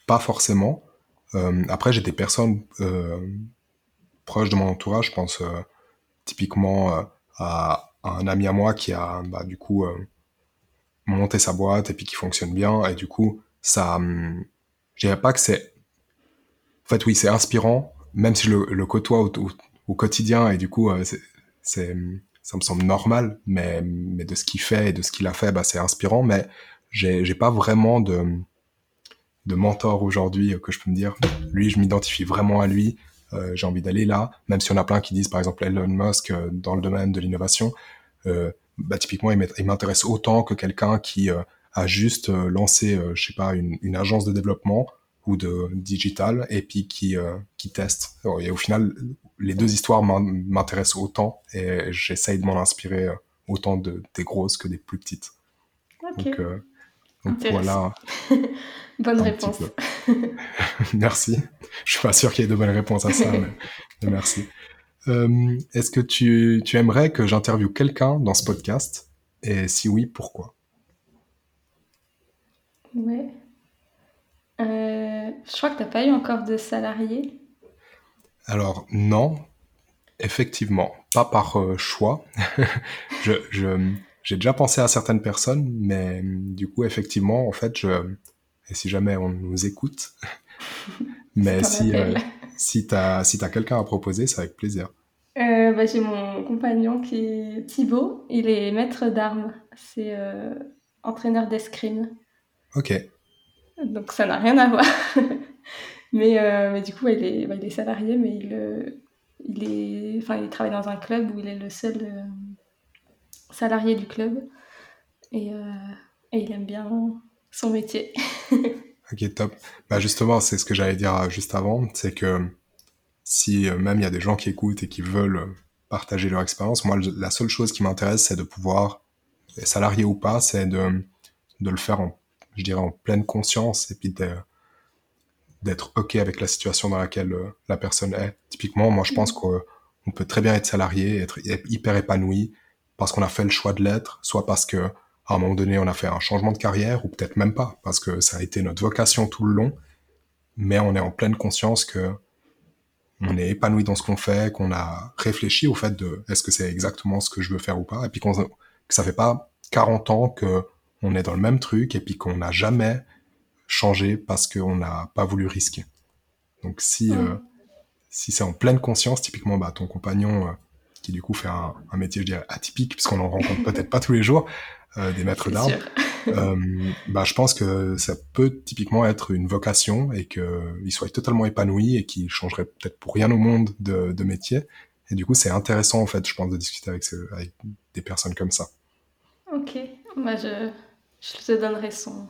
pas forcément. Euh, après, j'ai des personnes proches de mon entourage. Je pense typiquement à, un ami à moi qui a bah, du coup euh, monté sa boîte et puis qui fonctionne bien. Et du coup, ça, hum, je dirais pas que c'est. En fait, oui, c'est inspirant, même si je le, côtoie au, quotidien. Et du coup, euh, c'est, ça me semble normal, mais, mais de ce qu'il fait et de ce qu'il a fait, bah, c'est inspirant, mais j'ai, j'ai pas vraiment de, de mentor aujourd'hui euh, que je peux me dire, lui, je m'identifie vraiment à lui, j'ai envie d'aller là, même si on a plein qui disent, par exemple, Elon Musk dans le domaine de l'innovation, bah, typiquement, il m'intéresse autant que quelqu'un qui à juste euh, euh, je sais pas, une, une, agence de développement ou de digital et puis qui, euh, qui teste. Et au final, les deux histoires m'intéressent autant et j'essaye de m'en inspirer autant de, des grosses que des plus petites. Donc Donc voilà. Bonne réponse. merci. Je suis pas sûr qu'il y ait de bonnes réponses à ça, mais, merci. Euh, est-ce que tu, tu aimerais que j'interviewe quelqu'un dans ce podcast? Et si oui, pourquoi? Ouais. Euh, je crois que tu n'as pas eu encore de salariés. Alors non, effectivement, pas par euh, choix. je, j'ai déjà pensé à certaines personnes, mais du coup, effectivement, en fait, je, et si jamais on nous écoute, mais si, euh, si tu as, si as quelqu'un à proposer, c'est avec plaisir. Euh, bah, j'ai mon compagnon qui est Thibaut, il est maître d'armes, c'est entraîneur d'escrime. Ok. Donc ça n'a rien à voir. mais, mais, du coup, il, est, bah, il est salarié, mais il, il, est, enfin, il travaille dans un club où il est le seul euh, salarié du club. Et, euh, et, il aime bien son métier. ok, top. Bah justement, c'est ce que j'allais dire euh, juste avant, c'est que si même il y a des gens qui écoutent et qui veulent partager leur expérience, moi, la seule chose qui m'intéresse, c'est de pouvoir, salarié ou pas, c'est de, de le faire en, je dirais, en pleine conscience et puis de, d'être OK avec la situation dans laquelle euh, la personne est. Typiquement, moi, je pense mm. qu'on peut très bien être salarié, être hyper épanoui parce qu'on a fait le choix de l'être, soit parce que à un moment donné, on a fait un changement de carrière, ou peut-être même pas, parce que ça a été notre vocation tout le long, mais on est en pleine conscience que on est épanoui dans ce qu'on fait, qu'on a réfléchi au fait de est-ce que c'est exactement ce que je veux faire ou pas, et puis qu'on, que ça fait pas 40 ans que on est dans le même truc, et puis qu'on n'a jamais changer parce qu'on n'a pas voulu risquer. Donc si, euh, si c'est en pleine conscience, typiquement bah, ton compagnon, euh, qui du coup fait un, métier, je dirais, atypique, puisqu'on en rencontre peut-être pas tous les jours, euh, des maîtres d'armes, bah, je pense que ça peut typiquement être une vocation et qu'il soit totalement épanoui et qu'il changerait peut-être pour rien au monde de, de métier. Et du coup, c'est intéressant, en fait, je pense, de discuter avec, avec des personnes comme ça. Ok, moi je, je te donnerai son,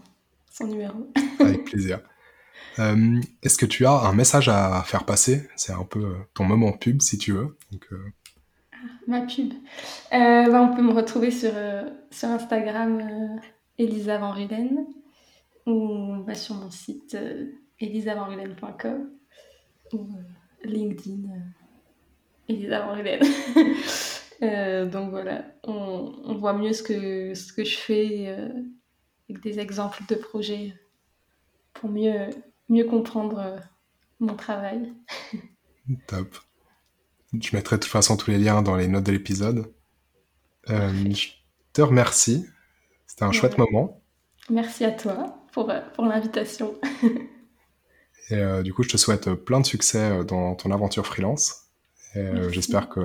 numéro. Avec plaisir. Euh, est-ce que tu as un message à faire passer? C'est un peu euh, ton moment pub, si tu veux. Euh, ah, ma pub. Bah, on peut me retrouver sur, sur Instagram, Elisa Van ou bah, sur mon site elisavanruden.com, ou LinkedIn, Elisa Van donc voilà, on, on, voit mieux ce que, ce que je fais avec des exemples de projets pour mieux, mieux comprendre euh, mon travail. Top. Je mettrai de toute façon tous les liens dans les notes de l'épisode. Euh, je te remercie. C'était un chouette moment. Merci à toi pour, euh, pour l'invitation. Et du coup, je te souhaite plein de succès dans ton aventure freelance. J'espère que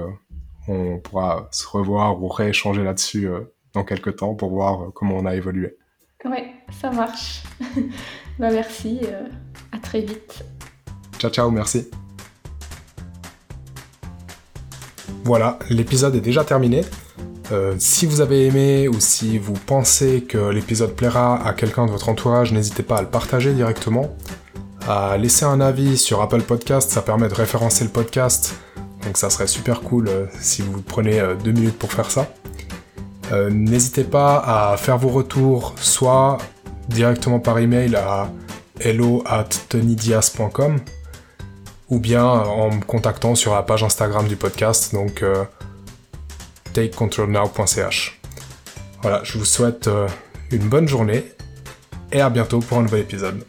on pourra se revoir ou rééchanger là-dessus dans quelques temps pour voir comment on a évolué. Ouais, ça marche. bah merci, euh, à très vite. Ciao ciao, merci. Voilà, l'épisode est déjà terminé. Euh, si vous avez aimé ou si vous pensez que l'épisode plaira à quelqu'un de votre entourage, n'hésitez pas à le partager directement. À laisser un avis sur Apple Podcast, ça permet de référencer le podcast. Donc ça serait super cool euh, si vous prenez deux minutes pour faire ça. Euh, n'hésitez pas à faire vos retours soit directement par email à hello at ou bien en me contactant sur la page Instagram du podcast, donc euh, takecontrolnow.ch. Voilà, je vous souhaite euh, une bonne journée et à bientôt pour un nouvel épisode.